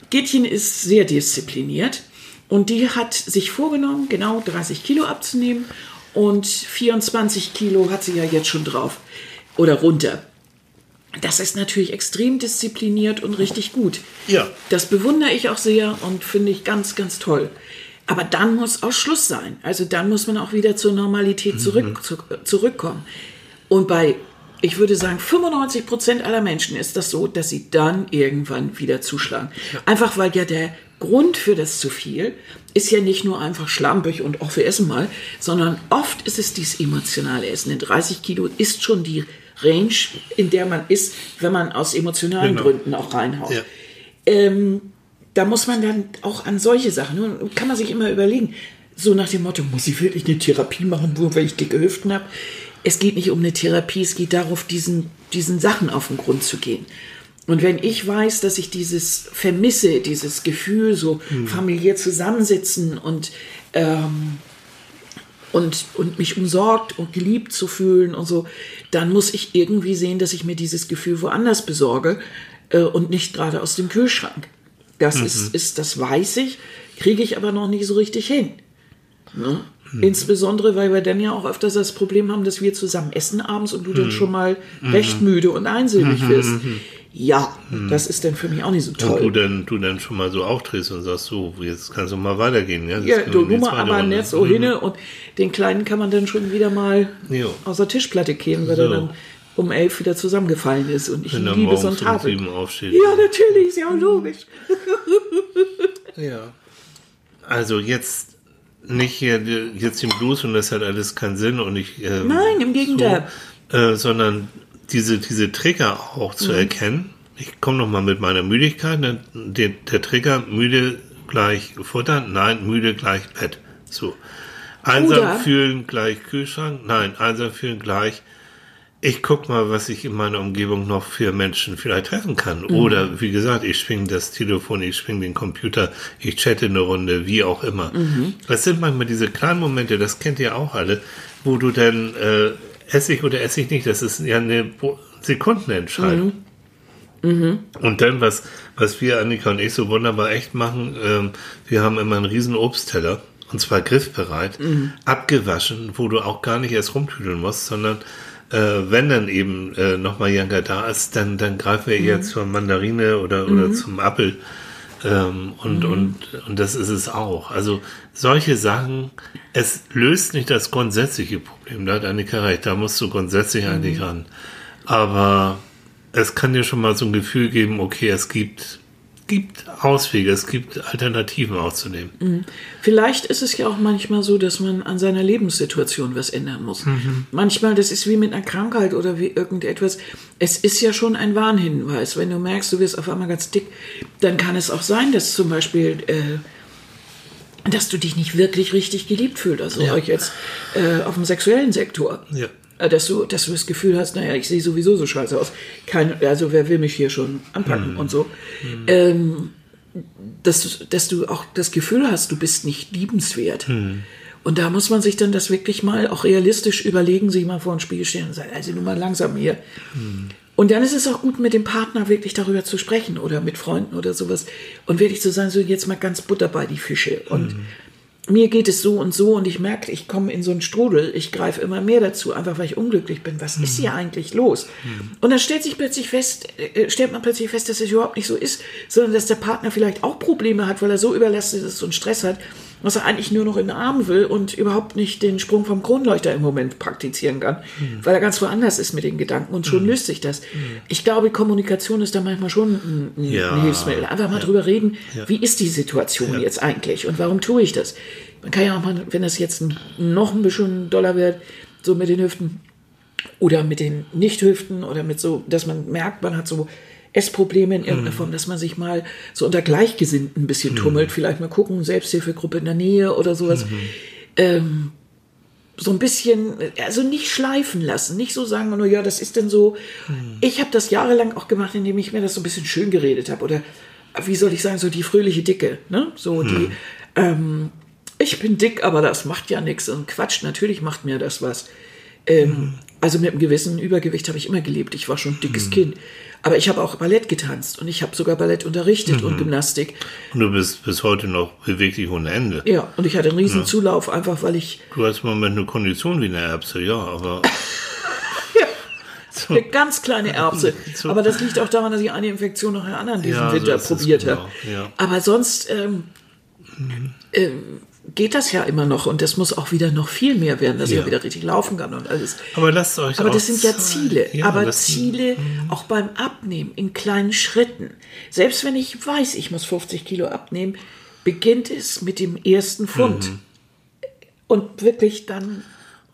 Gittchen ist sehr diszipliniert und die hat sich vorgenommen, genau 30 Kilo abzunehmen und 24 Kilo hat sie ja jetzt schon drauf oder runter. Das ist natürlich extrem diszipliniert und richtig gut. Ja. Das bewundere ich auch sehr und finde ich ganz, ganz toll. Aber dann muss auch Schluss sein. Also dann muss man auch wieder zur Normalität zurück, zu, zurückkommen. Und bei, ich würde sagen, 95 Prozent aller Menschen ist das so, dass sie dann irgendwann wieder zuschlagen. Einfach weil ja der Grund für das zu viel ist ja nicht nur einfach schlampig und auch wir essen mal, sondern oft ist es dieses emotionale Essen. In 30 Kilo ist schon die Range, in der man ist, wenn man aus emotionalen Genau. Gründen auch reinhaut. Ja. Ähm, da muss man dann auch an solche Sachen, nun kann man sich immer überlegen, so nach dem Motto, muss ich wirklich eine Therapie machen, nur weil ich dicke Hüften habe? Es geht nicht um eine Therapie, es geht darauf, diesen, diesen Sachen auf den Grund zu gehen. Und wenn ich weiß, dass ich dieses vermisse, dieses Gefühl, so familiär zusammensitzen und, ähm, und, und mich umsorgt und geliebt zu fühlen und so, dann muss ich irgendwie sehen, dass ich mir dieses Gefühl woanders besorge äh, und nicht gerade aus dem Kühlschrank. Das ist, ist, das weiß ich, kriege ich aber noch nicht so richtig hin. Ne? Insbesondere, weil wir dann ja auch öfters das Problem haben, dass wir zusammen essen abends und du dann schon mal recht müde und einsilbig wirst. Ja, das ist dann für mich auch nicht so Und du toll. dann, du dann schon mal so aufdrehst und sagst, so, jetzt kannst du mal weitergehen. Ja, Ja, du Nummer zweite aber nicht so hinne und den Kleinen kann man dann schon wieder mal Jo. aus der Tischplatte kehren, weil er So. dann um elf wieder zusammengefallen ist und ich Wenn er liebe so morgens ein Tafel. sieben aufsteht. Ja, natürlich, ist ja auch logisch. Ja. Also jetzt nicht hier jetzt den Blues und das hat alles keinen Sinn und ich ähm, Nein, im Gegenteil. so, äh, sondern diese diese Trigger auch Mhm. zu erkennen. Ich komme noch mal mit meiner Müdigkeit. ne? Der, der Trigger müde gleich Futter, nein müde gleich Bett. So einsam Oder- fühlen gleich Kühlschrank, nein einsam fühlen gleich ich guck mal, was ich in meiner Umgebung noch für Menschen vielleicht treffen kann. Mhm. Oder wie gesagt, ich schwing das Telefon, ich schwing den Computer, ich chatte eine Runde, wie auch immer. Mhm. Das sind manchmal diese kleinen Momente, das kennt ihr auch alle, wo du dann äh, Essig oder Essig nicht, das ist ja eine Sekundenentscheidung. Mhm. Mhm. Und dann, was, was wir, Annika und ich, so wunderbar echt machen, ähm, wir haben immer einen riesen Obstteller, und zwar griffbereit, mhm. abgewaschen, wo du auch gar nicht erst rumtüdeln musst, sondern äh, wenn dann eben äh, nochmal Janka da ist, dann, dann greifen wir mhm. eher zur Mandarine oder, oder mhm. zum Apfel. Ähm, und, mhm. und, und das ist es auch. Also solche Sachen, es löst nicht das grundsätzliche Problem. Da hat Annika recht, da musst du grundsätzlich eigentlich mhm. ran. Aber es kann dir schon mal so ein Gefühl geben, okay, es gibt gibt Auswege, es gibt Alternativen auszunehmen. Mhm. Vielleicht ist es ja auch manchmal so, dass man an seiner Lebenssituation was ändern muss. Mhm. Manchmal, das ist wie mit einer Krankheit oder wie irgendetwas. Es ist ja schon ein Warnhinweis. Wenn du merkst, du wirst auf einmal ganz dick, dann kann es auch sein, dass zum Beispiel äh, dass du dich nicht wirklich richtig geliebt fühlst. Also ja. euch jetzt äh, auf dem sexuellen Sektor. Ja. Äh, dass du, dass du das Gefühl hast, naja, ich sehe sowieso so scheiße aus. Kein, also wer will mich hier schon anpacken mhm. und so. Mhm. Ähm, dass, dass du auch das Gefühl hast, du bist nicht liebenswert. Mhm. Und da muss man sich dann das wirklich mal auch realistisch überlegen, sich mal vor den Spiegel stellen und sagen, also nur mal langsam hier. Mhm. Und dann ist es auch gut, mit dem Partner wirklich darüber zu sprechen oder mit Freunden oder sowas und wirklich zu sagen, so jetzt mal ganz Butter bei die Fische und mhm mir geht es so und so und ich merke, ich komme in so einen Strudel, ich greife immer mehr dazu, einfach weil ich unglücklich bin. Was mhm. ist hier eigentlich los? Mhm. Und dann stellt sich plötzlich fest, äh, stellt man plötzlich fest, dass es überhaupt nicht so ist, sondern dass der Partner vielleicht auch Probleme hat, weil er so überlastet ist und Stress hat was er eigentlich nur noch in den Arm will und überhaupt nicht den Sprung vom Kronleuchter im Moment praktizieren kann, mhm. weil er ganz woanders ist mit den Gedanken und schon mhm. löst sich das. Mhm. Ich glaube, Kommunikation ist da manchmal schon ein, ja. Hilfsmittel. Einfach mal ja. drüber reden, ja. wie ist die Situation jetzt eigentlich und warum tue ich das? Man kann ja auch mal, wenn das jetzt noch ein bisschen doller wird, so mit den Hüften oder mit den Nichthüften oder mit so, dass man merkt, man hat so Essprobleme in irgendeiner mhm. Form, dass man sich mal so unter Gleichgesinnten ein bisschen mhm. tummelt, vielleicht mal gucken, Selbsthilfegruppe in der Nähe oder sowas. Mhm. Ähm, so ein bisschen, also nicht schleifen lassen, nicht so sagen, nur ja, das ist denn so. Mhm. Ich habe das jahrelang auch gemacht, indem ich mir das so ein bisschen schön geredet habe oder wie soll ich sagen, so die fröhliche Dicke, ne? So die, ähm, ich bin dick, aber das macht ja nichts und Quatsch, natürlich macht mir das was. Ähm. Also mit einem gewissen Übergewicht habe ich immer gelebt. Ich war schon ein dickes Kind. Aber ich habe auch Ballett getanzt und ich habe sogar Ballett unterrichtet mhm. und Gymnastik. Und du bist bis heute noch beweglich ohne Ende. Ja, und ich hatte einen riesen ja. Zulauf, einfach weil ich... Du hast im Moment eine Kondition wie eine Erbse, ja, aber... ja, so. eine ganz kleine Erbse. So. Aber das liegt auch daran, dass ich eine Infektion nach einer anderen diesen ja, Winter so probiert habe. Genau. Ja. Aber sonst... Ähm, mhm. ähm, geht das ja immer noch und das muss auch wieder noch viel mehr werden, dass ja. ich wieder richtig laufen kann und alles. Aber lasst euch Aber das sind ja Ziele. Ja, aber Ziele sind, auch beim Abnehmen in kleinen Schritten. Selbst wenn ich weiß, ich muss 50 Kilo abnehmen, beginnt es mit dem ersten Pfund. Mhm. Und wirklich dann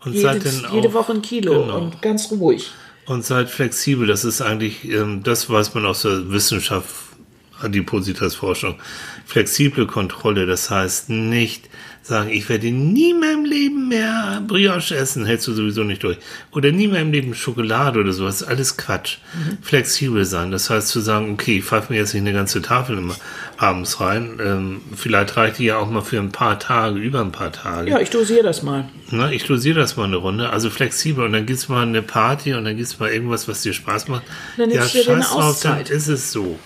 und jedes, jede Woche ein Kilo genau. und ganz ruhig. Und seid flexibel. Das ist eigentlich, ähm, das weiß man aus der Wissenschaft, Adipositas-Forschung. Flexible Kontrolle, das heißt nicht sagen, ich werde nie in meinem Leben mehr Brioche essen, hältst du sowieso nicht durch. Oder nie in meinem Leben Schokolade oder sowas, alles Quatsch. Mhm. Flexibel sein, das heißt zu sagen, okay, ich pfeife mir jetzt nicht eine ganze Tafel immer abends rein. Ähm, vielleicht reicht die ja auch mal für ein paar Tage, über ein paar Tage. Ja, ich dosiere das mal. Na, ich dosiere das mal eine Runde, also flexibel. Und dann gibt's mal eine Party und dann gibt's mal irgendwas, was dir Spaß macht. Dann ja, scheiß drauf, dann ist es so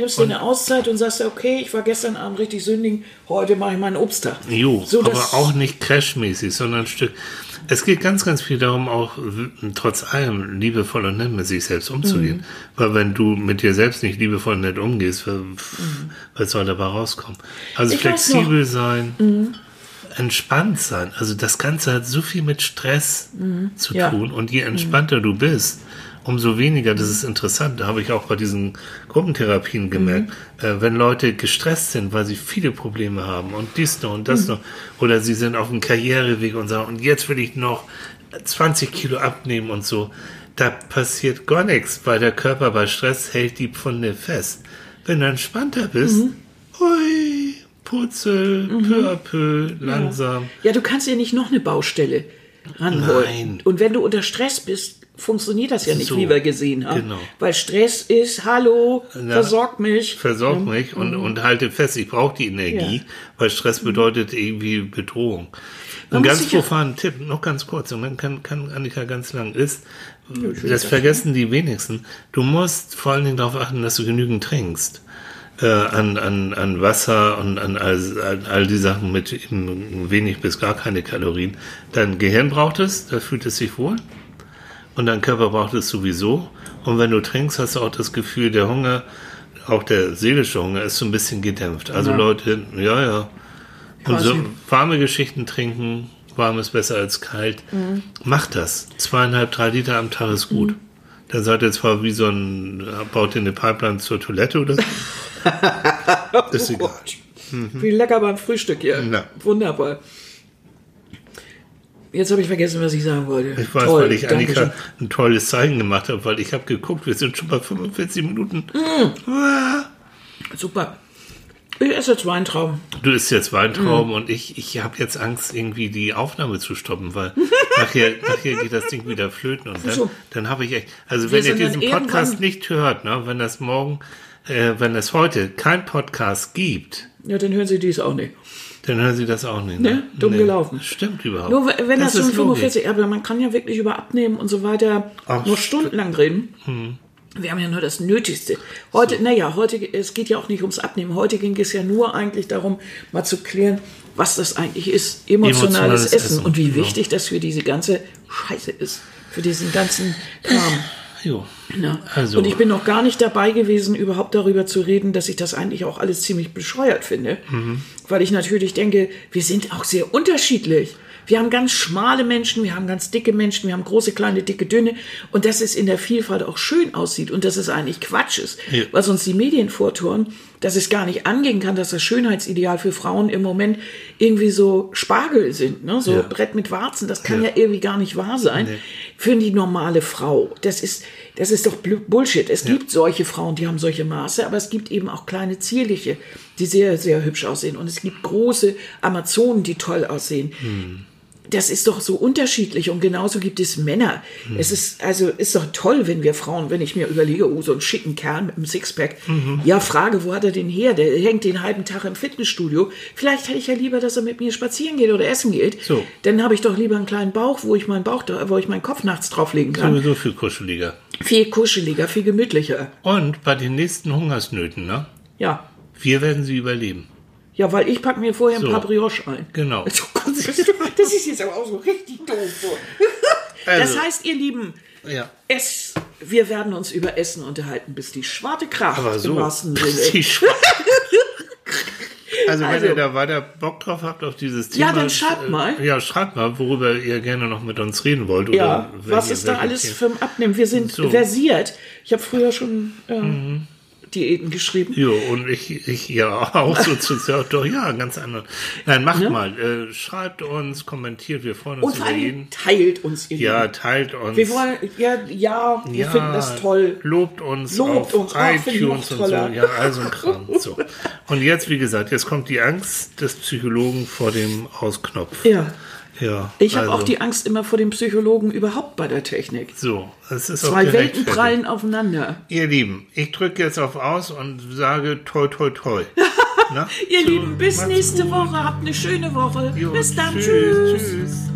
nimmst dir eine Auszeit und sagst, okay, ich war gestern Abend richtig sündigen, heute mache ich meinen Obsttag. Jo, so, aber auch nicht crashmäßig, sondern ein Stück. Es geht ganz, ganz viel darum, auch trotz allem liebevoll und nett mit sich selbst umzugehen. Mhm. Weil wenn du mit dir selbst nicht liebevoll und nett umgehst, mhm. was soll dabei rauskommen? Also ich flexibel sein. Mhm entspannt sein. Also das Ganze hat so viel mit Stress mhm. zu ja. tun. Und je entspannter mhm. du bist, umso weniger, das ist interessant, da habe ich auch bei diesen Gruppentherapien gemerkt, mhm. äh, wenn Leute gestresst sind, weil sie viele Probleme haben und dies noch und das mhm. noch, oder sie sind auf dem Karriereweg und sagen, und jetzt will ich noch 20 Kilo abnehmen und so, da passiert gar nichts, weil der Körper bei Stress hält die Pfunde fest. Wenn du entspannter bist, mhm. ui, putzel, mhm. peu à peu, langsam. Ja. ja, du kannst ja nicht noch eine Baustelle ranholen. Nein. Und wenn du unter Stress bist, funktioniert das ja nicht, So, wie wir gesehen haben. genau. Weil Stress ist, hallo, Na, versorg mich. Versorg mich und, und halte fest, ich brauche die Energie, Mhm. Ja. weil Stress bedeutet irgendwie Bedrohung. Ein ganz ja- profanen Tipp, noch ganz kurz, und dann kann, kann Annika ganz lang ist, das vergessen die wenigsten. Du musst vor allen Dingen darauf achten, dass du genügend trinkst. Äh, an, an, an Wasser und an all, an all die Sachen mit wenig bis gar keine Kalorien. Dein Gehirn braucht es, da fühlt es sich wohl. Und dein Körper braucht es sowieso. Und wenn du trinkst, hast du auch das Gefühl, der Hunger, auch der seelische Hunger, ist so ein bisschen gedämpft. Also Ja. Leute, ja, ja. Und so warme Geschichten trinken, warm ist besser als kalt. Mhm. Macht das. Zweieinhalb, drei Liter am Tag ist gut. Dann seid ihr zwar wie so ein, baut ihr eine Pipeline zur Toilette oder so. ist egal. Gott. Wie lecker beim Frühstück hier. Ja. Wunderbar. Jetzt habe ich vergessen, was ich sagen wollte. Ich weiß, Toll, weil ich. Annika ein tolles Zeichen gemacht habe, weil ich habe geguckt, wir sind schon bei 45 Minuten. Mhm. Ah. Super. Ich esse jetzt Weintrauben. Du isst jetzt Weintrauben Mhm. und ich, ich habe jetzt Angst, irgendwie die Aufnahme zu stoppen, weil nachher, nachher geht das Ding wieder flöten und dann, so. dann habe ich echt. Also wenn ihr diesen Podcast nicht hört, ne, wenn das morgen, äh, wenn es heute kein Podcast gibt, Ja, dann hören Sie dies auch nicht. Dann hören Sie das auch nicht. Ne? Dumm gelaufen. Das stimmt überhaupt. Nur wenn das, so ein ist Logik. 45, aber man kann ja wirklich über Abnehmen und so weiter Ach, noch stundenlang reden. Hm. Wir haben ja nur das Nötigste. Heute, naja, heute, es geht ja auch nicht ums Abnehmen. Heute ging es ja nur eigentlich darum, mal zu klären, was das eigentlich ist. Emotionales, Emotionales Essen. Essen, und wie genau. wichtig das für diese ganze Scheiße ist. Für diesen ganzen Kram. Jo. Ja. Also- Und ich bin noch gar nicht dabei gewesen, überhaupt darüber zu reden, dass ich das eigentlich auch alles ziemlich bescheuert finde. Mhm. Weil ich natürlich denke, wir sind auch sehr unterschiedlich. Wir haben ganz schmale Menschen, wir haben ganz dicke Menschen, wir haben große, kleine, dicke, dünne. Und dass es in der Vielfalt auch schön aussieht und dass es eigentlich Quatsch ist, Ja. was uns die Medien vortun, dass es gar nicht angehen kann, dass das Schönheitsideal für Frauen im Moment irgendwie so Spargel sind, ne? so Ja. Brett mit Warzen. Das kann Ja. ja, irgendwie gar nicht wahr sein. Für die normale Frau. Das ist, das ist doch Bullshit. Es gibt solche Frauen, die haben solche Maße, aber es gibt eben auch kleine zierliche, die sehr, sehr hübsch aussehen. Und es gibt große Amazonen, die toll aussehen. Das ist doch so unterschiedlich und genauso gibt es Männer. Es ist also ist doch toll, wenn wir Frauen, wenn ich mir überlege, oh so einen schicken Kerl mit einem Sixpack, ja Frage, wo hat er den her? Der hängt den halben Tag im Fitnessstudio. Vielleicht hätte ich ja lieber, dass er mit mir spazieren geht oder essen geht. So. Dann habe ich doch lieber einen kleinen Bauch, wo ich meinen Bauch, wo ich meinen Kopf nachts drauflegen kann. Sowieso viel kuscheliger. Viel kuscheliger, viel gemütlicher. Und bei den nächsten Hungersnöten, ne? Ja. Wir werden sie überleben. Ja, weil ich packe mir vorher ein So. paar Brioche ein. Genau. Gott, Das ist jetzt aber auch so richtig doof. so. Also, Das heißt, ihr Lieben, ja. es, wir werden uns über Essen unterhalten, bis die Schwarte Kraft Aber so. im wahrsten Sinne. Schwa- Also, wenn Also- ihr da weiter Bock drauf habt auf dieses Thema. Ja, dann schreibt äh, mal. Ja, schreibt mal, worüber ihr gerne noch mit uns reden wollt. Oder Ja, was ist da alles Themen. für ein Abnehmen? Wir sind So. Mhm. versiert. Ich habe früher schon äh, Diäten geschrieben. Jo, und ich, ich ja auch sozusagen, doch, ja, ganz anders. Nein, macht mal, äh, schreibt uns, kommentiert, wir freuen uns Und über jeden. teilt uns, ihr Ja, teilt uns. Wir wollen, ja, ja, wir ja, finden das toll. Lobt uns Lobt uns, iTunes und so. Ja, also ein Kram. So. Und jetzt, wie gesagt, jetzt kommt die Angst des Psychologen vor dem Ausknopf. Ja. Ja. Ich habe also, auch die Angst immer vor dem Psychologen überhaupt bei der Technik. So, es ist auch Zwei Welten prallen aufeinander. Ihr Lieben, ich drücke jetzt auf Aus und sage toi toi toi. Ihr So, Lieben, bis nächste gut. Woche. Habt eine schöne Woche. Jo, bis dann. tschüss. tschüss. tschüss.